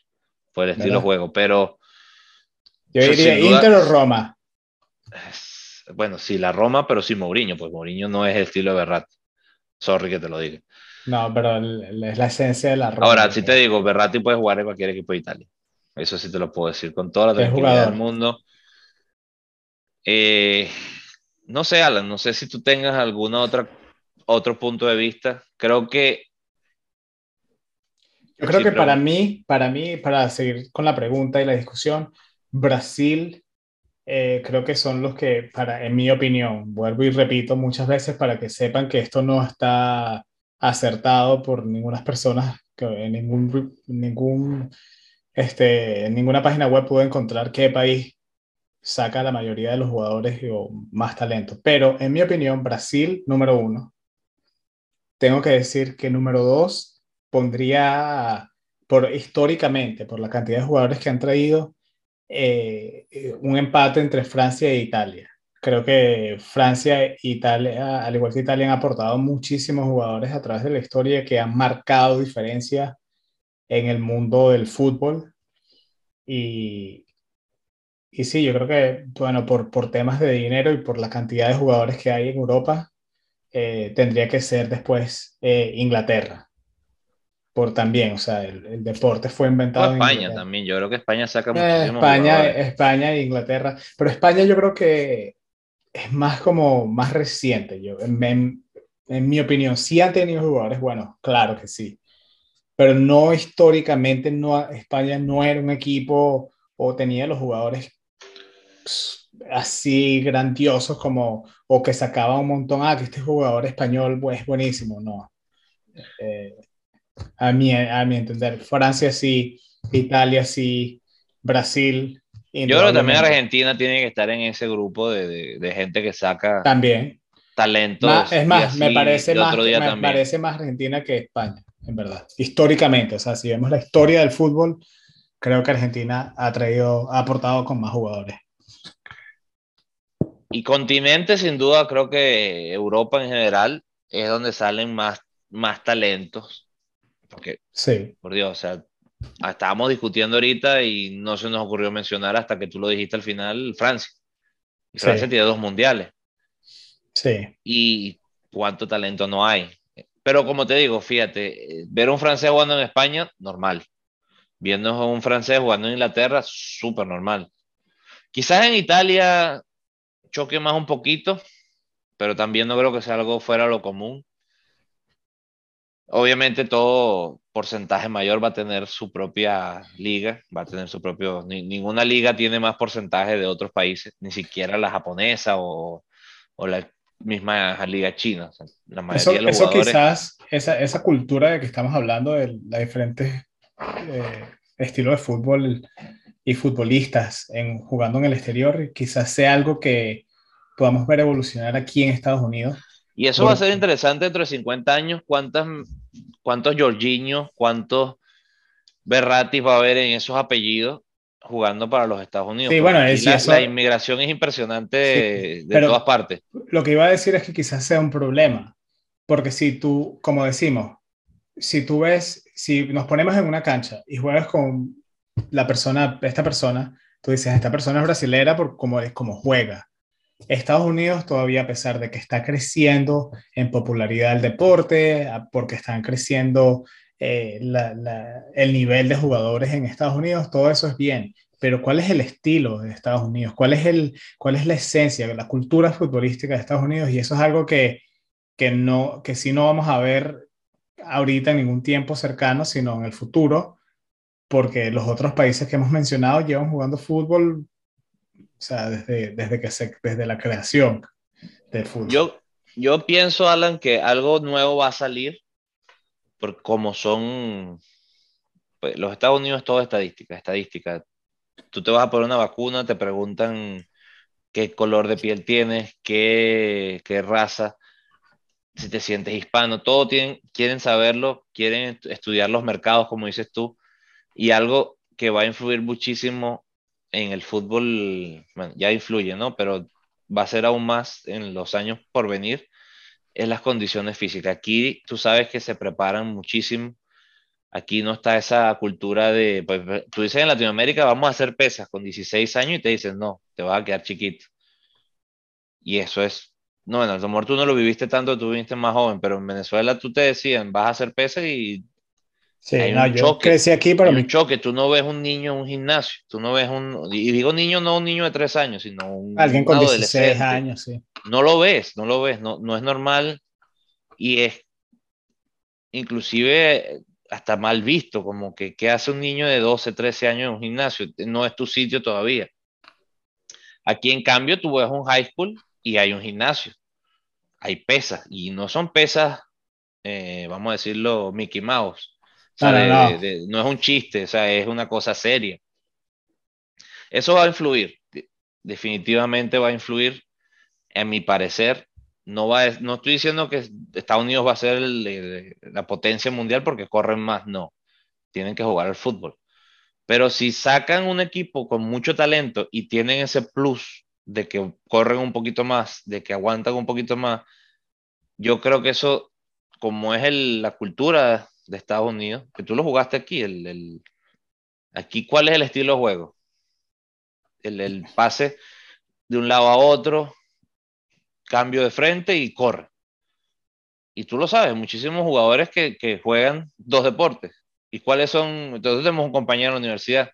Por el estilo de juego, pero. Yo diría Inter o Roma. Bueno, sí, la Roma, pero sí Mourinho, pues Mourinho no es el estilo de Berratti. Sorry que te lo diga. No, pero es la esencia de la Roma. Ahora, si te digo, Berratti puede jugar en cualquier equipo de Italia. Eso sí te lo puedo decir con toda la tranquilidad del mundo. Eh, no sé, Alan, no sé si tú tengas otra otro punto de vista. Creo que yo creo que para mí, para mí, para seguir con la pregunta y la discusión, Brasil eh, creo que son los que, para, en mi opinión, vuelvo y repito muchas veces para que sepan que esto no está acertado por ninguna persona, que en ningún, ningún, este, en ninguna página web puedo encontrar qué país saca la mayoría de los jugadores o más talento. Pero en mi opinión, Brasil, número uno. Tengo que decir que número dos pondría, por históricamente, por la cantidad de jugadores que han traído, eh, un empate entre Francia e Italia. Creo que Francia e Italia, al igual que Italia, han aportado muchísimos jugadores a través de la historia que han marcado diferencia en el mundo del fútbol. Y, y sí, yo creo que, bueno, por, por temas de dinero y por la cantidad de jugadores que hay en Europa, eh, tendría que ser después eh, Inglaterra por también, o sea, el, deporte fue inventado. en España también, yo creo que España saca eh, España, España e Inglaterra, pero España yo creo que es más como más reciente, yo, en, mi opinión, sí han tenido jugadores bueno, claro que sí, pero no históricamente, no, España no era un equipo o tenía los jugadores así grandiosos como, o que sacaba un montón, ah, que este jugador español es buenísimo, no. Eh, a mi, a mi entender. Francia sí, Italia sí, Brasil. Yo creo que también Argentina tiene que estar en ese grupo de, de, gente que saca también talentos. es más, me, parece más, me parece más Argentina que España, en verdad. Históricamente, o sea, si vemos la historia del fútbol, creo que Argentina ha traído, ha aportado con más jugadores. Y continente, sin duda, creo que Europa en general es donde salen más, más talentos porque, sí. por Dios, o sea, estábamos discutiendo ahorita y no se nos ocurrió mencionar hasta que tú lo dijiste al final, Francia. Francia tiene dos mundiales. Sí. Y cuánto talento no hay. Pero como te digo, fíjate, ver un francés jugando en España, normal. Viendo a un francés jugando en Inglaterra, súper normal. Quizás en Italia choque más un poquito, pero también no creo que sea algo fuera de lo común. Obviamente todo porcentaje mayor va a tener su propia liga, va a tener su propio... ninguna liga tiene más porcentaje de otros países, ni siquiera la japonesa o, o la misma liga china. la mayoría eso, de los eso quizás, esa, esa, cultura de que estamos hablando, de los diferentes eh, estilos de fútbol y futbolistas en, jugando en el exterior, quizás sea algo que podamos ver evolucionar aquí en Estados Unidos y eso va a ser interesante dentro de 50 años, cuántas, cuántos Jorginho, cuántos Berratis va a haber en esos apellidos jugando para los Estados Unidos. Sí, bueno, es, la, inmigración es impresionante de, todas partes. Lo que iba a decir es que quizás sea un problema, porque si tú, como decimos, si tú ves, si nos ponemos en una cancha y juegas con la persona, esta persona, tú dices, esta persona es brasilera por cómo es como juega. Estados Unidos todavía, a pesar de que está creciendo en popularidad el deporte, porque están creciendo eh, el nivel de jugadores en Estados Unidos, todo eso es bien. Pero ¿cuál es el estilo de Estados Unidos? ¿Cuál es, el, cuál es la esencia, la cultura futbolística de Estados Unidos? Y eso es algo que, que, no, que sí no vamos a ver ahorita en ningún tiempo cercano, sino en el futuro, porque los otros países que hemos mencionado llevan jugando fútbol o sea, desde, desde, que se, desde la creación del fútbol. Yo, yo pienso, Alan, que algo nuevo va a salir, por como son pues, los Estados Unidos, todo estadística, estadística. Tú te vas a poner una vacuna, te preguntan qué color de piel tienes, qué, qué raza, si te sientes hispano, todo tienen, quieren saberlo, quieren estudiar los mercados, como dices tú, y algo que va a influir muchísimo en el fútbol, bueno, ya influye, ¿no? Pero va a ser aún más en los años por venir, es las condiciones físicas. Aquí tú sabes que se preparan muchísimo. Aquí no está esa cultura de, pues, tú dices en Latinoamérica vamos a hacer pesas con 16 años y te dicen, no, te vas a quedar chiquito. Y eso es, no, bueno, a lo mejor tú no lo viviste tanto, tú viviste más joven, pero en Venezuela tú te decían, vas a hacer pesas y Sí, no, yo choque, crecí aquí, pero... un choque, tú no ves un niño en un gimnasio, tú no ves un... Y digo niño, no un niño de tres años, sino un... Alguien con 16 años, sí. No lo ves, no lo ves, no, no es normal y es inclusive hasta mal visto, como que ¿qué hace un niño de 12, 13 años en un gimnasio? No es tu sitio todavía. Aquí en cambio tú ves un high school y hay un gimnasio, hay pesas y no son pesas, eh, vamos a decirlo, Mickey Mouse no, es un chiste, o sea, es una cosa seria. Eso va a influir, definitivamente va a influir, en mi parecer. No, va, no estoy diciendo que Estados Unidos va a ser la potencia mundial porque corren más, no. Tienen que jugar al fútbol. Pero si sacan un equipo con mucho talento y tienen ese plus de que corren un poquito más, de que aguantan un poquito más, yo creo que eso, como es la cultura de Estados Unidos, que tú lo jugaste aquí, el, el, aquí, ¿cuál es el estilo de juego? El, el, pase de un lado a otro, cambio de frente y corre. Y tú lo sabes, muchísimos jugadores que, que juegan dos deportes. ¿Y cuáles son? Entonces tenemos un compañero en la universidad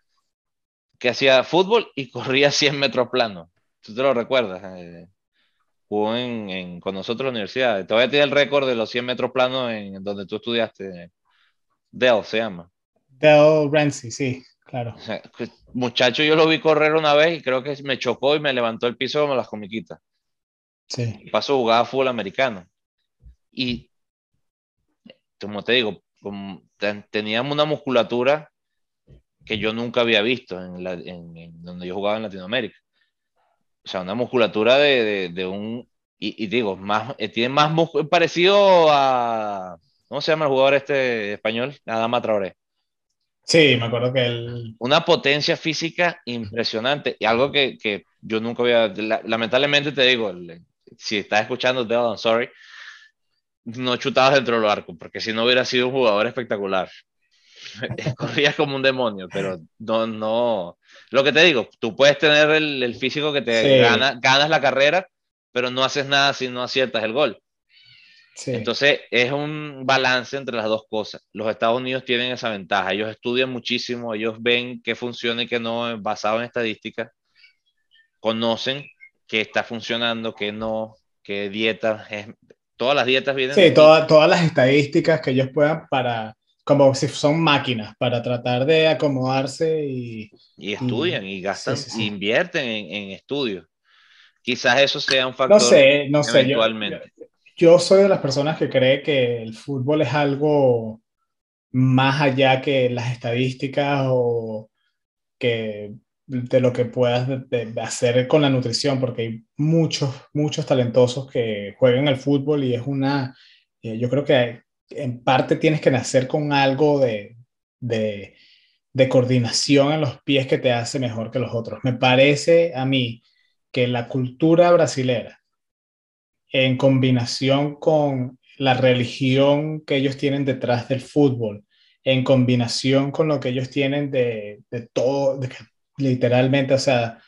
que hacía fútbol y corría 100 metros plano. ¿Tú te lo recuerdas? Eh, jugó en, con nosotros en la universidad. Todavía tiene el récord de los 100 metros planos en donde tú estudiaste. Dell se llama. Dell Ramsey, sí, claro. muchacho, yo lo vi correr una vez y creo que me chocó y me levantó el piso como las comiquitas. Sí. Pasó a jugar fútbol americano. Y, como te digo, teníamos una musculatura que yo nunca había visto en, en, donde yo jugaba en Latinoamérica. O sea, una musculatura de, de, de un, y, y, digo, más, eh, tiene más parecido a, ¿Cómo se llama el jugador este español? Adama Traoré. Sí, me acuerdo que él... Una potencia física impresionante y algo que, que yo nunca había... lamentablemente te digo, si estás escuchando, I'm sorry, no chutabas dentro del arco, porque si no hubiera sido un jugador espectacular. Corrías como un demonio, pero no, no. Lo que te digo, tú puedes tener el, el físico que te gana, ganas la carrera, pero no haces nada si no aciertas el gol. Entonces es un balance entre las dos cosas. Los Estados Unidos tienen esa ventaja. Ellos estudian muchísimo, ellos ven qué funciona y qué no, basado en estadísticas. Conocen qué está funcionando, qué no, qué dieta. todas las dietas vienen. Sí, todas las estadísticas que ellos puedan para, como si son máquinas, para tratar de acomodarse y. Y estudian y, gastan, invierten en, en, estudios. Quizás eso sea un factor. No sé, no sé. Eventualmente yo soy de las personas que cree que el fútbol es algo más allá que las estadísticas o que de lo que puedas hacer con la nutrición, porque hay muchos, muchos talentosos que juegan al fútbol y es una, eh, yo creo que en parte tienes que nacer con algo de, de, de coordinación en los pies que te hace mejor que los otros. Me parece a mí que la cultura brasilera en combinación con la religión que ellos tienen detrás del fútbol, en combinación con lo que ellos tienen de, de todo, de que literalmente, o sea,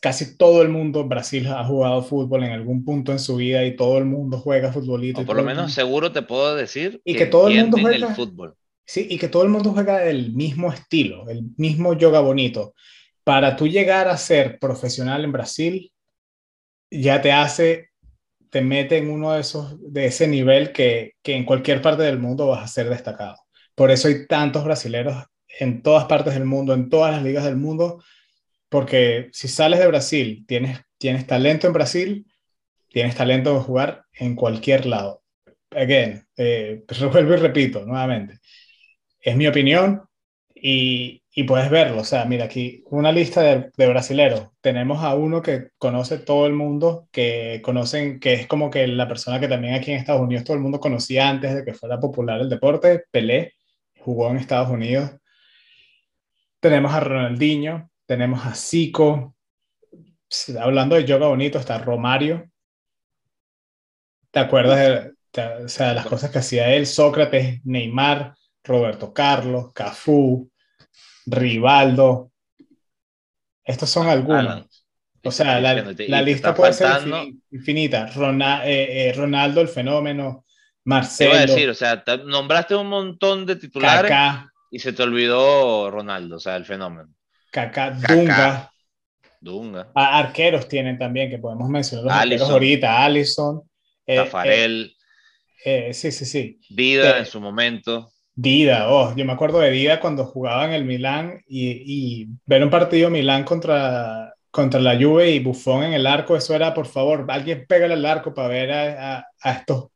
casi todo el mundo en Brasil ha jugado fútbol en algún punto en su vida y todo el mundo juega futbolito. O por lo menos seguro te puedo decir y que, todo el mundo juega el fútbol. Sí, y que todo el mundo juega el mismo estilo, el mismo yoga bonito. Para tú llegar a ser profesional en Brasil, ya te hace, te mete en uno de esos, de ese nivel que, que en cualquier parte del mundo vas a ser destacado. Por eso hay tantos brasileros en todas partes del mundo, en todas las ligas del mundo, porque si sales de Brasil, tienes, tienes talento en Brasil, tienes talento de jugar en cualquier lado. Again, eh, vuelvo y repito nuevamente. Es mi opinión y, y, puedes verlo. O sea, mira aquí una lista de, de, brasileros. Tenemos a uno que conoce todo el mundo, que conocen, que es como que la persona que también aquí en Estados Unidos todo el mundo conocía antes de que fuera popular el deporte, Pelé, jugó en Estados Unidos. Tenemos a Ronaldinho, tenemos a Zico. Hablando de yoga bonito, está Romario. ¿Te acuerdas de, o sea, las cosas que hacía él? Sócrates, Neymar, Roberto Carlos, Cafú, Rivaldo. Estos son algunos. O sea, la, la lista puede ser infinita. Eh, eh, Ronaldo, el fenómeno. Marcelo. Te a decir, o sea, nombraste un montón de titulares y se te olvidó Ronaldo, o sea, el fenómeno. Kaká, Dunga. Dunga. arqueros tienen también, que podemos mencionar los arqueros ahorita. Allison. Tafarel. Eh, sí, sí, sí. Dida en su momento. Dida, oh, yo me acuerdo de Dida cuando jugaba en el Milán y, y ver un partido Milán contra, contra la Juve y Buffon en el arco, eso era, por favor, alguien pégale al arco para ver a, a, estos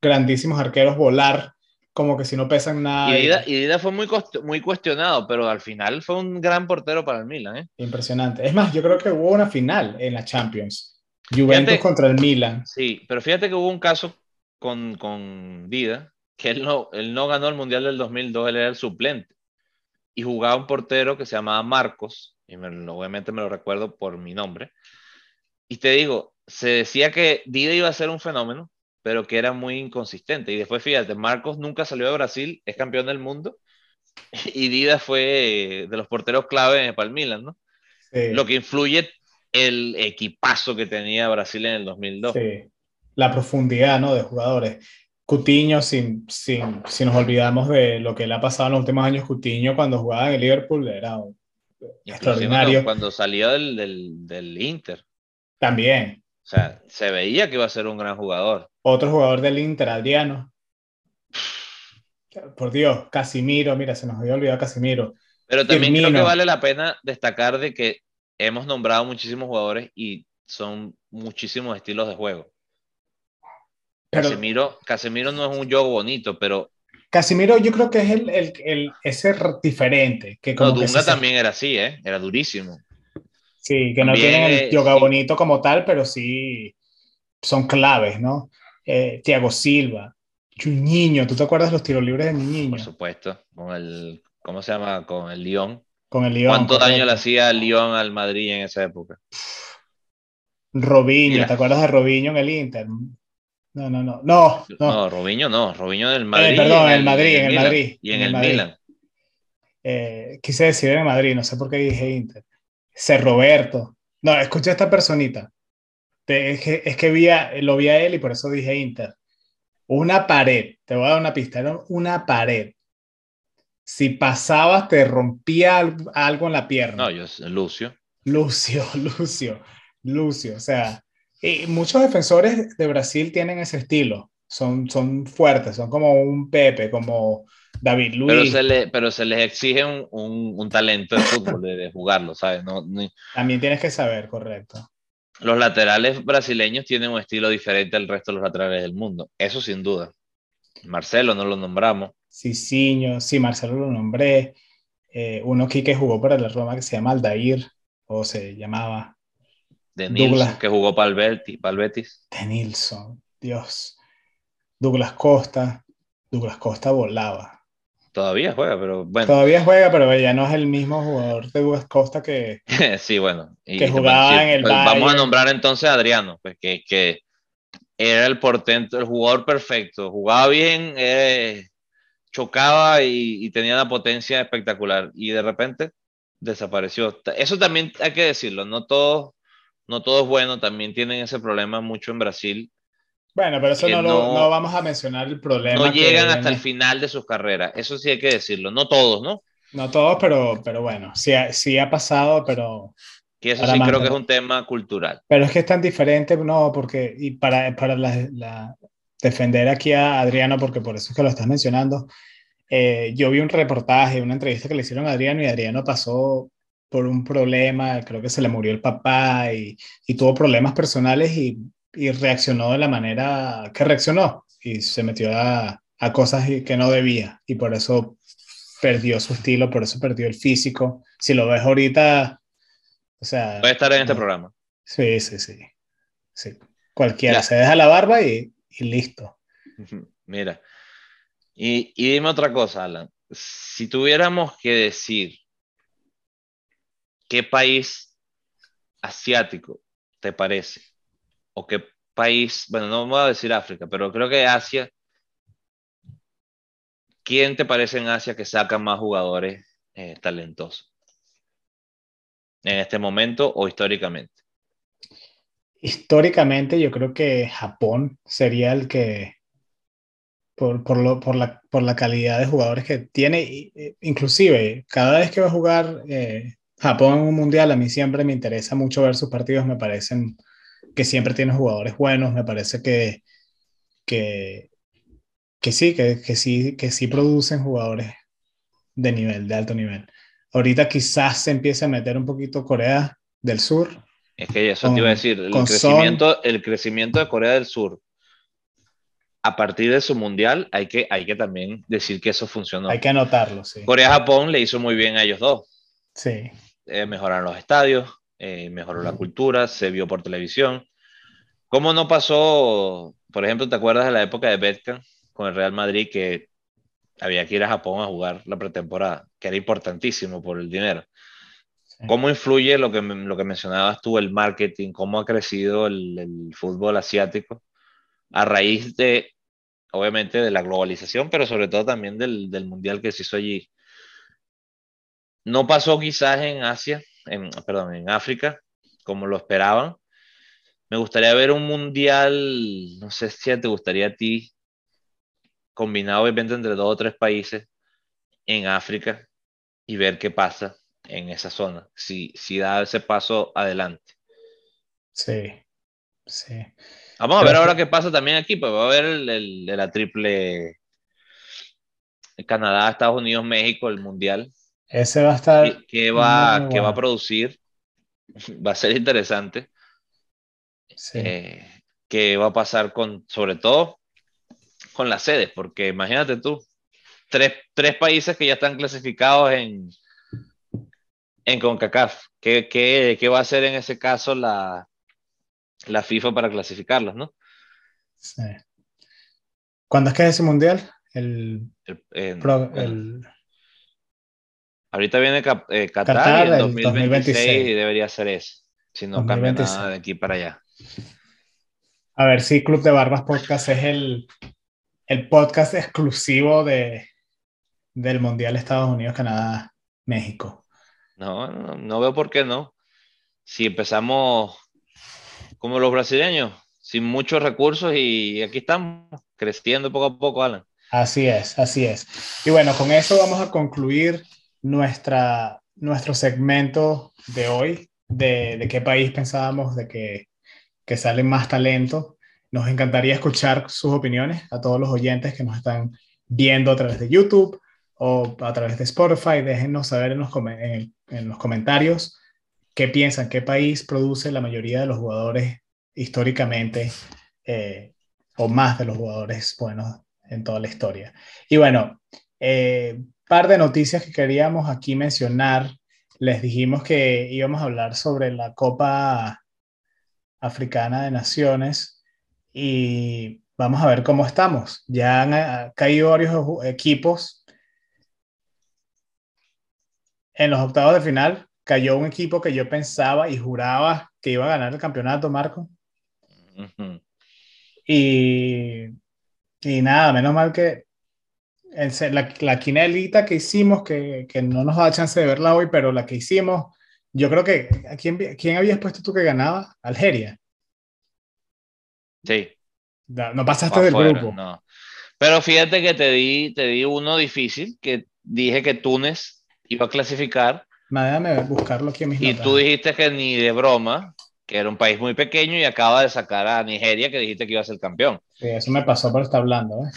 grandísimos arqueros volar como que si no pesan nada. Y Dida, fue muy, muy cuestionado, pero al final fue un gran portero para el Milan. ¿eh? Impresionante. Es más, yo creo que hubo una final en la Champions. Juventus contra el Milan. Sí, pero fíjate que hubo un caso con, con Dida, que él no, él no ganó el Mundial del 2002, él era el suplente. Y jugaba un portero que se llamaba Marcos, y obviamente me lo recuerdo por mi nombre. Y te digo, se decía que Dida iba a ser un fenómeno, pero que era muy inconsistente. Y después, fíjate, Marcos nunca salió de Brasil, es campeón del mundo, y Dida fue de los porteros clave para el Milan, ¿no? Lo que influye el equipazo que tenía Brasil en el 2002. Sí, la profundidad, ¿no? De jugadores. Cutiño, sin, sin, si nos olvidamos de lo que le ha pasado en los últimos años, Cutiño cuando jugaba en el Liverpool era extraordinario. Cuando, salió del, del, del, Inter. También. O sea, se veía que iba a ser un gran jugador. Otro jugador del Inter, Adriano. Por Dios, Casimiro, mira, se nos había olvidado Casimiro. Pero también creo que vale la pena destacar de que hemos nombrado muchísimos jugadores y son muchísimos estilos de juego. Casemiro, Casemiro no es un juego bonito, pero. Casemiro yo creo que es el, el, el ese diferente. Que como Dunga también era así, ¿eh? Era durísimo. Sí, que no tienen el yoga bonito como tal, pero sí son claves, ¿no? Eh, Tiago Silva, Niño, ¿tú te acuerdas de los tiros libres de Niño? Por supuesto, con el, ¿cómo se llama? Con el Lyon. Con el Lyon. ¿Cuánto daño le hacía el Lyon al Madrid en esa época? Robinho, ¿te acuerdas de Robinho en el Inter? No, no, no. No, no. no Robinho no. Robinho del Madrid. Eh, perdón, en el, Madrid, en el, Madrid. Y en, el, Milan. Eh, quise decir en el Madrid, no sé por qué dije Inter. Ser Roberto. No, escuché a esta personita. Es que, es que vi lo vi a él y por eso dije Inter. Una pared. Te voy a dar una pista. Era una pared. Si pasabas, te rompía algo en la pierna. No, yo, Lucio. Lucio, Lucio, Lucio. O sea, y muchos defensores de Brasil tienen ese estilo. Son, son fuertes, son como un Pepe, como David Luiz. Pero se, le, pero se les exige un, un, talento de fútbol, de, jugarlo, ¿sabes? No, También tienes que saber, correcto. Los laterales brasileños tienen un estilo diferente al resto de los laterales del mundo, eso sin duda. Marcelo no lo nombramos. Cicinho, sí, Marcelo lo nombré. Eh, uno aquí que jugó para la Roma que se llama Aldair, o se llamaba de Nilsson, que jugó para el, Betis. De Nilsson, Dios. Douglas Costa. Douglas Costa volaba. Todavía juega, pero bueno. Todavía juega, pero ya no es el mismo jugador de Douglas Costa que. sí, bueno. que jugaba en el pues Vamos a nombrar entonces a Adriano, pues que, que era el portento, el jugador perfecto. Jugaba bien, eh, chocaba y, y tenía una potencia espectacular. Y de repente desapareció. Eso también hay que decirlo, no todos no todo es bueno, también tienen ese problema mucho en Brasil. Bueno, pero eso no, no, vamos a mencionar el problema. No llegan hasta el final de sus carreras, eso sí hay que decirlo, no todos, ¿no? No todos, pero, pero bueno, sí, sí ha pasado, pero... Que eso sí creo que es un tema cultural. Pero es que es tan diferente, no, porque, y para, para la, defender aquí a Adriano, porque por eso es que lo estás mencionando, eh, yo vi un reportaje, una entrevista que le hicieron a Adriano y Adriano pasó por un problema, creo que se le murió el papá y, y tuvo problemas personales y, y, reaccionó de la manera que reaccionó y se metió a, a cosas que no debía y por eso perdió su estilo, por eso perdió el físico. Si lo ves ahorita, o sea... Puede estar en este programa. Sí, sí, sí. sí. Cualquiera, se deja la barba y, y listo. Mira, y, y, dime otra cosa, Alan. Si tuviéramos que decir qué país asiático te parece, o qué país, bueno, no voy a decir África, pero creo que Asia ¿quién te parece en Asia que saca más jugadores eh, talentosos? En este momento o históricamente. Históricamente yo creo que Japón sería el que, por, por, lo, por, la, por la, calidad de jugadores que tiene, inclusive cada vez que va a jugar eh, Japón en un mundial, a mí siempre me interesa mucho ver sus partidos, me parecen que siempre tiene jugadores buenos, me parece que, que que sí, que, que, sí, que sí producen jugadores de nivel, de alto nivel. Ahorita quizás se empiece a meter un poquito Corea del Sur. Es que eso te iba a decir, el crecimiento, el crecimiento de Corea del Sur a partir de su mundial, hay que, hay que también decir que eso funcionó. Hay que anotarlo, sí. Corea-Japón le hizo muy bien a ellos dos. Sí. Eh, mejoraron los estadios, eh, mejoró la cultura, se vio por televisión. ¿Cómo no pasó, por ejemplo, te acuerdas de la época de Beckham? con el Real Madrid que había que ir a Japón a jugar la pretemporada, que era importantísimo por el dinero. ¿Cómo influye lo que, lo que mencionabas tú, el marketing, cómo ha crecido el, el, fútbol asiático a raíz de, obviamente, de la globalización, pero sobre todo también del, del mundial que se hizo allí? No pasó quizás en Asia, en, perdón, en África, como lo esperaban. Me gustaría ver un mundial, no sé si te gustaría a ti, combinado obviamente entre dos o tres países en África y ver qué pasa en esa zona, si, si da ese paso adelante. Sí, sí. Vamos a ver ahora qué pasa también aquí, pues va a haber el, el, la triple Canadá, Estados Unidos, México, el Mundial. Ese va a estar... ¿Qué va, va a producir? Va a ser interesante. Sí. Eh, ¿Qué va a pasar con, sobre todo, con las sedes, porque imagínate tú, tres, tres países que ya están clasificados en, en CONCACAF. ¿Qué, qué, qué va a hacer en ese caso la, la FIFA para clasificarlos, no? Sí. ¿Cuándo es que es ese mundial? El, el, en, pro, el... Ahorita viene eh, Qatar, Qatar, y en 2026, 2026, debería ser eso, si no 2026. cambia nada de aquí para allá. A ver si Club de Barbas Podcast es el, el podcast exclusivo de, del Mundial Estados Unidos, Canadá, México. No, no, no, veo por qué no. Si empezamos como los brasileños, sin muchos recursos y aquí estamos creciendo poco a poco, Alan. Así es, así es. Y bueno, con eso vamos a concluir nuestra, nuestro segmento de hoy, de, de qué país pensábamos de que, que sale más talento nos encantaría escuchar sus opiniones a todos los oyentes que nos están viendo a través de YouTube o a través de Spotify. Déjenos saber en los, en, en los comentarios qué piensan, qué país produce la mayoría de los jugadores históricamente eh, o más de los jugadores buenos en toda la historia. Y bueno, eh, par de noticias que queríamos aquí mencionar. Les dijimos que íbamos a hablar sobre la Copa Africana de Naciones y vamos a ver cómo estamos. Ya han ha caído varios equipos. En los octavos de final cayó un equipo que yo pensaba y juraba que iba a ganar el campeonato, Marco. Uh -huh. y, y, nada, menos mal que la, la quinelita que hicimos, que, que, no nos da chance de verla hoy, pero la que hicimos, yo creo que, ¿a quién, quién habías puesto tú que ganaba? Algeria. Sí. No, pasaste del grupo. No. Pero fíjate que te di, te di uno difícil, que dije que Túnez iba a clasificar. Déjame buscarlo aquí en mis Y notas. tú dijiste que ni de broma, que era un país muy pequeño y acaba de sacar a Nigeria, que dijiste que iba a ser campeón. Sí, eso me pasó por estar hablando. ¿eh?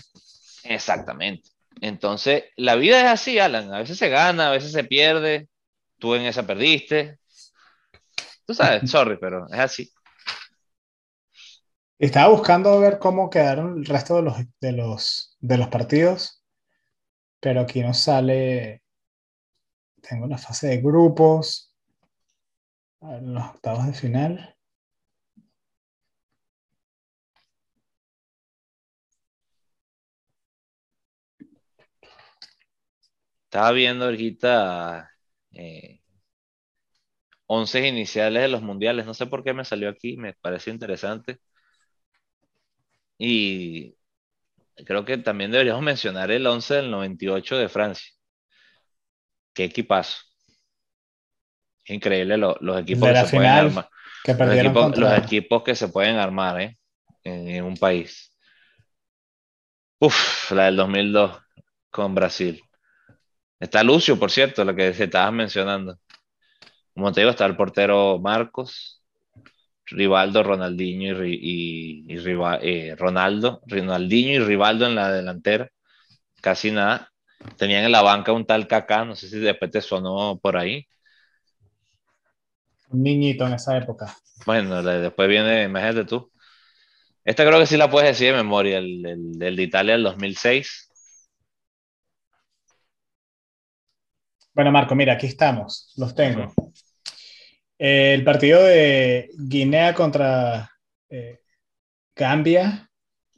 Exactamente. Entonces, la vida es así, Alan. A veces se gana, a veces se pierde. tú en esa perdiste. Tú sabes, sorry, pero es así. Estaba buscando ver cómo quedaron el resto de los, de los, de los partidos, pero aquí no sale. Tengo la fase de grupos, los octavos de final. Estaba viendo ahorita eh, once iniciales de los mundiales. No sé por qué me salió aquí, me parece interesante. Y creo que también deberíamos mencionar el 11 del 98 de Francia. Qué equipazo. Increíble los equipos que se pueden armar. los, equipos, que se pueden armar ¿eh? en, un país. Uf, la del 2002 con Brasil. Está Lucio, por cierto, lo que se estabas mencionando. Como te digo, está el portero Marcos, Rivaldo, Ronaldinho y, eh, Ronaldo, Ronaldinho y Rivaldo en la delantera. Casi nada. Tenían en la banca un tal Kaká, no sé si después te sonó por ahí. Un niñito en esa época. Bueno, después viene, imagínate tú. Esta creo que sí la puedes decir de memoria, el, el de Italia del 2006 Bueno, Marco, mira, aquí estamos, los tengo. Eh, el partido de Guinea contra eh, Gambia,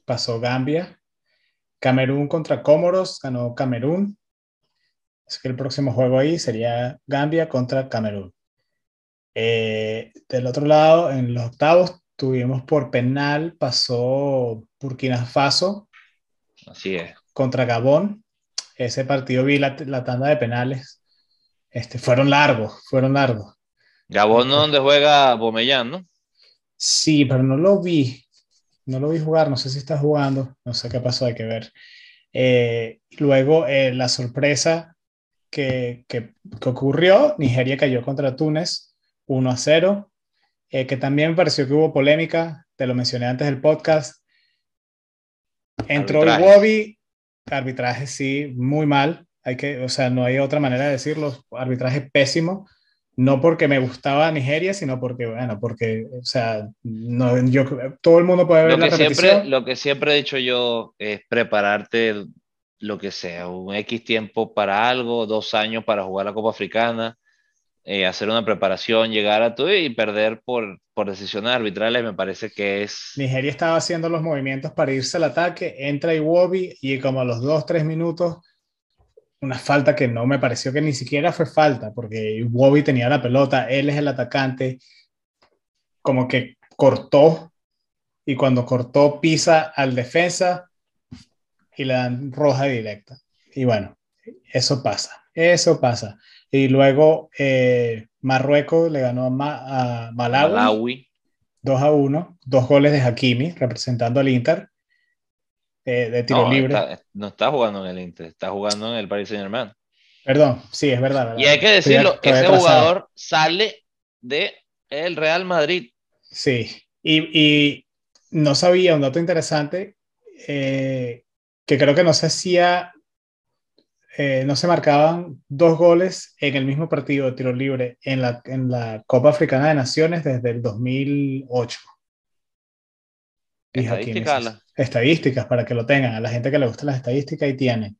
pasó Gambia. Camerún contra Comoros, ganó Camerún. Así que el próximo juego ahí sería Gambia contra Camerún. Eh, del otro lado, en los octavos, tuvimos por penal, pasó Burkina Faso. Así es. Contra Gabón. Ese partido vi la tanda de penales este, fueron largos, fueron largos. Gabón, ¿no? donde juega Bomellán, ¿no? Sí, pero no lo vi. No lo vi jugar, no sé si está jugando, no sé qué pasó, hay que ver. Eh, luego, eh, la sorpresa que, que, ocurrió, Nigeria cayó contra Túnez 1 a 0, eh, que también me pareció que hubo polémica, te lo mencioné antes del podcast. Entró Iwobi, arbitraje sí, muy mal, hay que, o sea, no hay otra manera de decirlo, arbitraje pésimo, no porque me gustaba Nigeria, sino porque, bueno, porque, o sea, no, yo, todo el mundo puede ver lo que Siempre, lo que siempre he dicho yo es prepararte lo que sea, un X tiempo para algo, dos años para jugar la Copa Africana, eh, hacer una preparación, llegar a tú y perder por, por decisiones arbitrales, me parece que es... Nigeria estaba haciendo los movimientos para irse al ataque, entra Iwobi y como a los dos, tres minutos una falta que no me pareció que ni siquiera fue falta, porque Bobby tenía la pelota, él es el atacante, como que cortó y cuando cortó pisa al defensa y le dan roja directa. Y bueno, eso pasa, eso pasa. Y luego eh, Marruecos le ganó a, Malawi, 2 a 1, dos goles de Hakimi representando al Inter. De tiro libre. no está jugando en el Inter, está jugando en el Paris Saint Germain. Perdón, sí, es verdad. Y hay que decirlo, ese jugador sale de el Real Madrid. Sí, y, no sabía un dato interesante eh, que creo que no se hacía, eh, no se marcaban dos goles en el mismo partido de tiro libre en la, en la Copa Africana de Naciones desde el 2008 estadísticas para que lo tengan, a la gente que le gustan las estadísticas y tiene.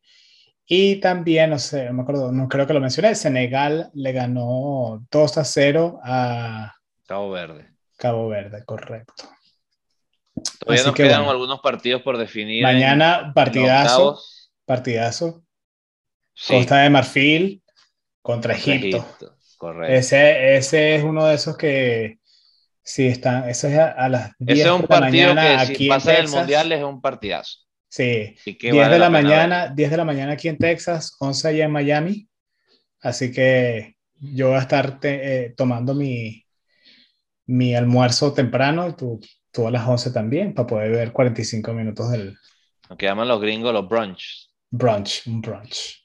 Y también, no sé, no me acuerdo, no creo que lo mencioné, Senegal le ganó 2 a 0 a Cabo Verde. Cabo Verde, correcto. Todavía nos quedan algunos partidos por definir. Mañana, partidazo. Partidazo. Costa de Marfil contra, Egipto. Correcto. Ese, ese es uno de esos que Sí, está, eso es a, las 10 Ese es un partido que si pasa el Mundial es un partidazo. Sí, 10 de la, mañana, 10 de la mañana aquí en Texas, 11 allá en Miami. Así que yo voy a estar eh, tomando mi, mi almuerzo temprano y tú, tú a las 11 también para poder ver 45 minutos del... Lo que llaman los gringos los brunch. Brunch, un brunch.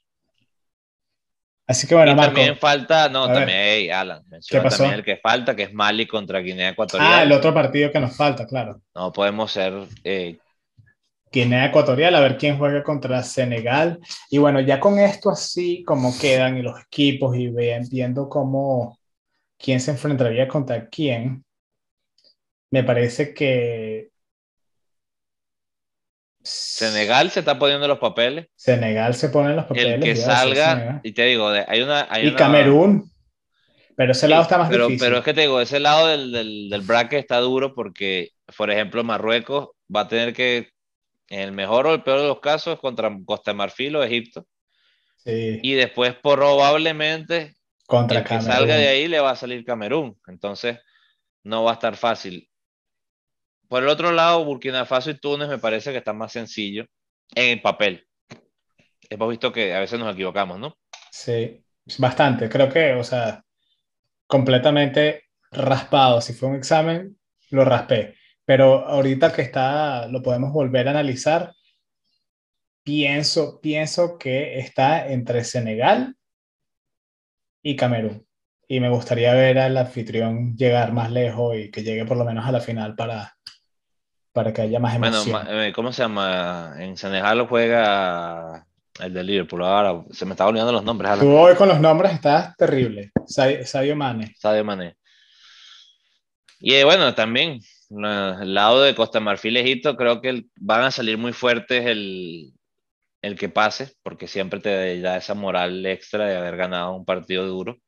Así que bueno, y También falta, no, también, Alan, menciona también el que falta, que es Mali contra Guinea Ecuatorial. Ah, el otro partido que nos falta, claro. No podemos ser eh, Guinea Ecuatorial, a ver quién juega contra Senegal. Y bueno, ya con esto así como quedan y los equipos y viendo cómo quién se enfrentaría contra quién, me parece que Senegal se está poniendo los papeles. Senegal se pone los papeles. El que salga, y te digo, hay una. y Camerún. Pero ese lado está más pero, difícil. Pero es que te digo, ese lado del, del, del bracket está duro porque, por ejemplo, Marruecos va a tener que, en el mejor o el peor de los casos, contra Costa de Marfil o Egipto. Sí. Y después, probablemente, contra el que salga de ahí le va a salir Camerún. Entonces, no va a estar fácil. Por el otro lado, Burkina Faso y Túnez me parece que están más sencillos en el papel. Hemos visto que a veces nos equivocamos, ¿no? Sí, bastante. Creo que, o sea, completamente raspado. Si fue un examen, lo raspé. Pero ahorita que está, lo podemos volver a analizar. Pienso, pienso que está entre Senegal y Camerún. Y me gustaría ver al anfitrión llegar más lejos y que llegue por lo menos a la final para, para que haya más emoción. Bueno, eh, ¿cómo se llama? En Senegal juega el de Liverpool. Ahora se me está olvidando los nombres. Tú hoy con los nombres estás terrible. Sadio Mane. Sadio Mane. Y eh, bueno, también el lado de Costa Marfil, Egipto, creo que van a salir muy fuertes el, el que pase, porque siempre te da esa moral extra de haber ganado un partido duro.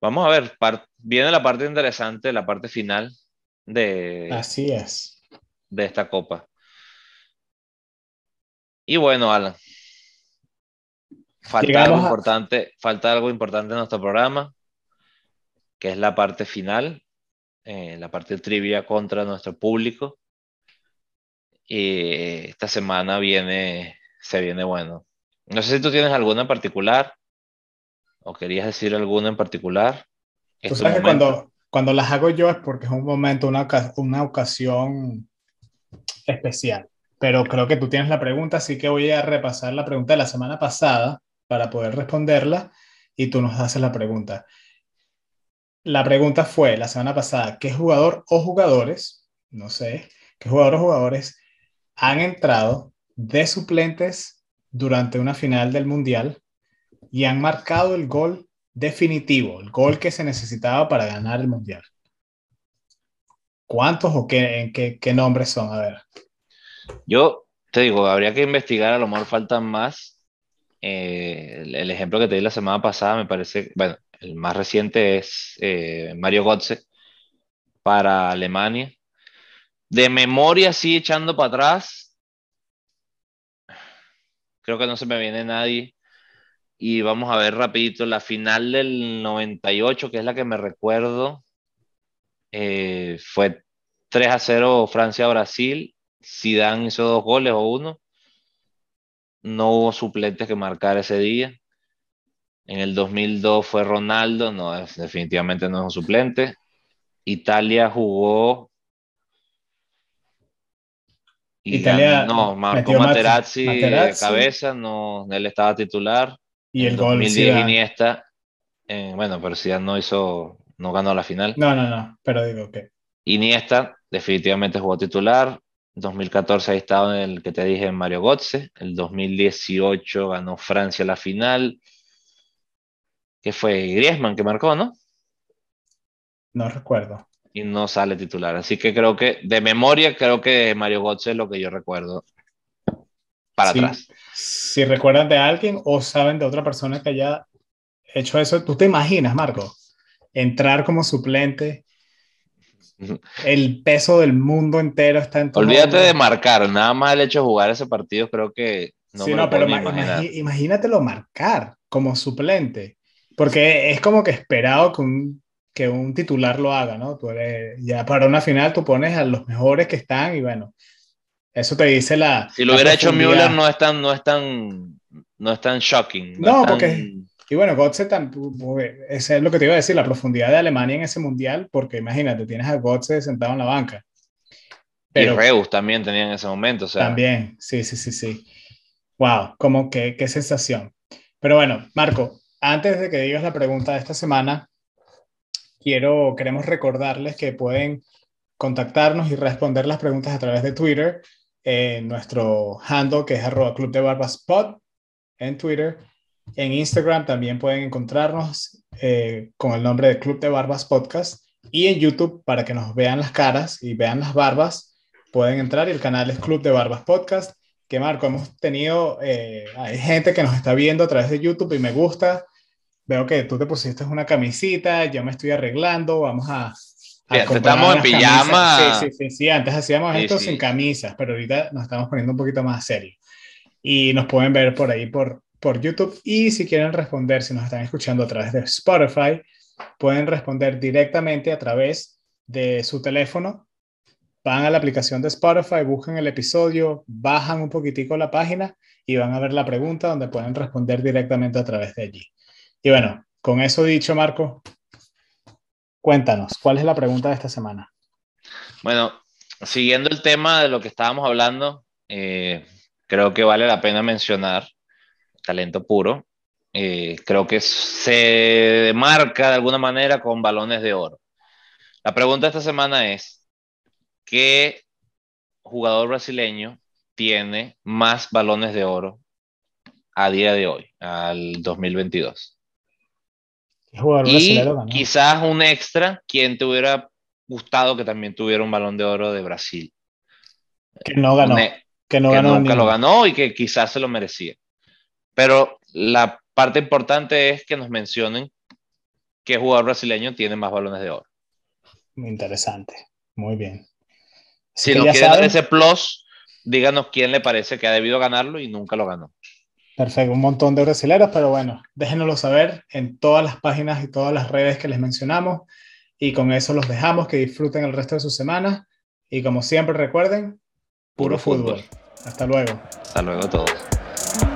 Vamos a ver, viene la parte interesante, la parte final, de, Así es. de esta copa. Y bueno, Alan, falta algo, importante, falta algo importante en nuestro programa, que es la parte final, eh, la parte trivia contra nuestro público. Y esta semana viene, se viene bueno. No sé si tú tienes alguna en particular o querías decir alguna en particular. Tú sabes que cuando, cuando las hago yo es porque es un momento, una, una ocasión especial. Pero creo que tú tienes la pregunta, así que voy a repasar la pregunta de la semana pasada para poder responderla y tú nos haces la pregunta. La pregunta fue la semana pasada, ¿qué jugador o jugadores, no sé, qué jugador o jugadores han entrado de suplentes durante una final del Mundial y han marcado el gol definitivo, el gol que se necesitaba para ganar el mundial. ¿Cuántos o qué, qué, qué nombres son? A ver. Yo te digo, habría que investigar, a lo mejor faltan más. Eh, el, ejemplo que te di la semana pasada me parece, bueno, el más reciente es eh, Mario Götze para Alemania. De memoria, sí, echando para atrás, creo que no se me viene nadie. Y vamos a ver rapidito la final del 98, que es la que me recuerdo. Eh, fue 3 a 0 Francia-Brasil. Zidane hizo dos goles o uno. No hubo suplentes que marcar ese día. En el 2002 fue Ronaldo, no, definitivamente no es un suplente. Italia jugó. Italia no, marcó Materazzi, de cabeza, no, él estaba titular. Y el gol. 2010 Iniesta. Eh, bueno, pero ya no hizo, no ganó la final. No, no, no, pero digo que. Iniesta definitivamente jugó titular. 2014 ahí estaba en el que te dije Mario Götze. El 2018 ganó Francia la final. Que fue Griezmann que marcó, ¿no? No recuerdo. Y no sale titular. Así que creo que, de memoria, creo que Mario Götze es lo que yo recuerdo para atrás. Si recuerdan de alguien o saben de otra persona que haya hecho eso, ¿tú te imaginas, Marco? Entrar como suplente, el peso del mundo entero está en tu Olvídate de marcar, nada más el hecho de jugar ese partido creo que no sí, no, pero imagínatelo marcar como suplente, porque es como que esperado que un, que un titular lo haga, ¿no? Tú eres, ya para una final tú pones a los mejores que están y bueno, eso te dice la. Si lo hubiera hecho Müller, no es tan, no es tan, no es tan shocking. No, porque. Y bueno, Gotze, ese es lo que te iba a decir, la profundidad de Alemania en ese mundial, porque imagínate, tienes a Gotze sentado en la banca. Pero, y Reus también tenía en ese momento, o sea. También, sí, sí, sí, sí. Wow, como que, qué sensación. Pero bueno, Marco, antes de que digas la pregunta de esta semana, quiero, queremos recordarles que pueden contactarnos y responder las preguntas a través de Twitter en nuestro handle que es arroba Club de Barbas Pod en Twitter. En Instagram también pueden encontrarnos eh, con el nombre de Club de Barbas Podcast. Y en YouTube, para que nos vean las caras y vean las barbas, pueden entrar y el canal es Club de Barbas Podcast. Que Marco, hemos tenido, eh, hay gente que nos está viendo a través de YouTube y me gusta. Veo que tú te pusiste una camisita, yo me estoy arreglando, vamos a... estamos en pijama. Sí, sí, sí, antes hacíamos esto sin camisas, pero ahorita nos estamos poniendo un poquito más serio. Y nos pueden ver por ahí por, por YouTube y si quieren responder, si nos están escuchando a través de Spotify, pueden responder directamente a través de su teléfono. Van a la aplicación de Spotify, buscan el episodio, bajan un poquitico la página y van a ver la pregunta donde pueden responder directamente a través de allí. Y bueno, con eso dicho, Marco, cuéntanos, ¿cuál es la pregunta de esta semana? Bueno, siguiendo el tema de lo que estábamos hablando, eh, creo que vale la pena mencionar talento puro. Eh, creo que se marca de alguna manera con balones de oro. La pregunta de esta semana es, ¿qué jugador brasileño tiene más balones de oro a día de hoy, al 2022? Y quizás un extra, quien te hubiera gustado que también tuviera un balón de oro de Brasil. Que no ganó. Que, no ganó nunca lo ganó y que quizás se lo merecía. Pero la parte importante es que nos mencionen qué jugador brasileño tiene más balones de oro. Muy interesante, muy bien. si nos quieren dar ese plus, díganos quién le parece que ha debido ganarlo y nunca lo ganó. Perfecto, un montón de brasileros, pero bueno, déjenoslo saber en todas las páginas y todas las redes que les mencionamos. Y con eso los dejamos, que disfruten el resto de su semana. Y como siempre recuerden, puro, fútbol. Hasta luego. Hasta luego a todos.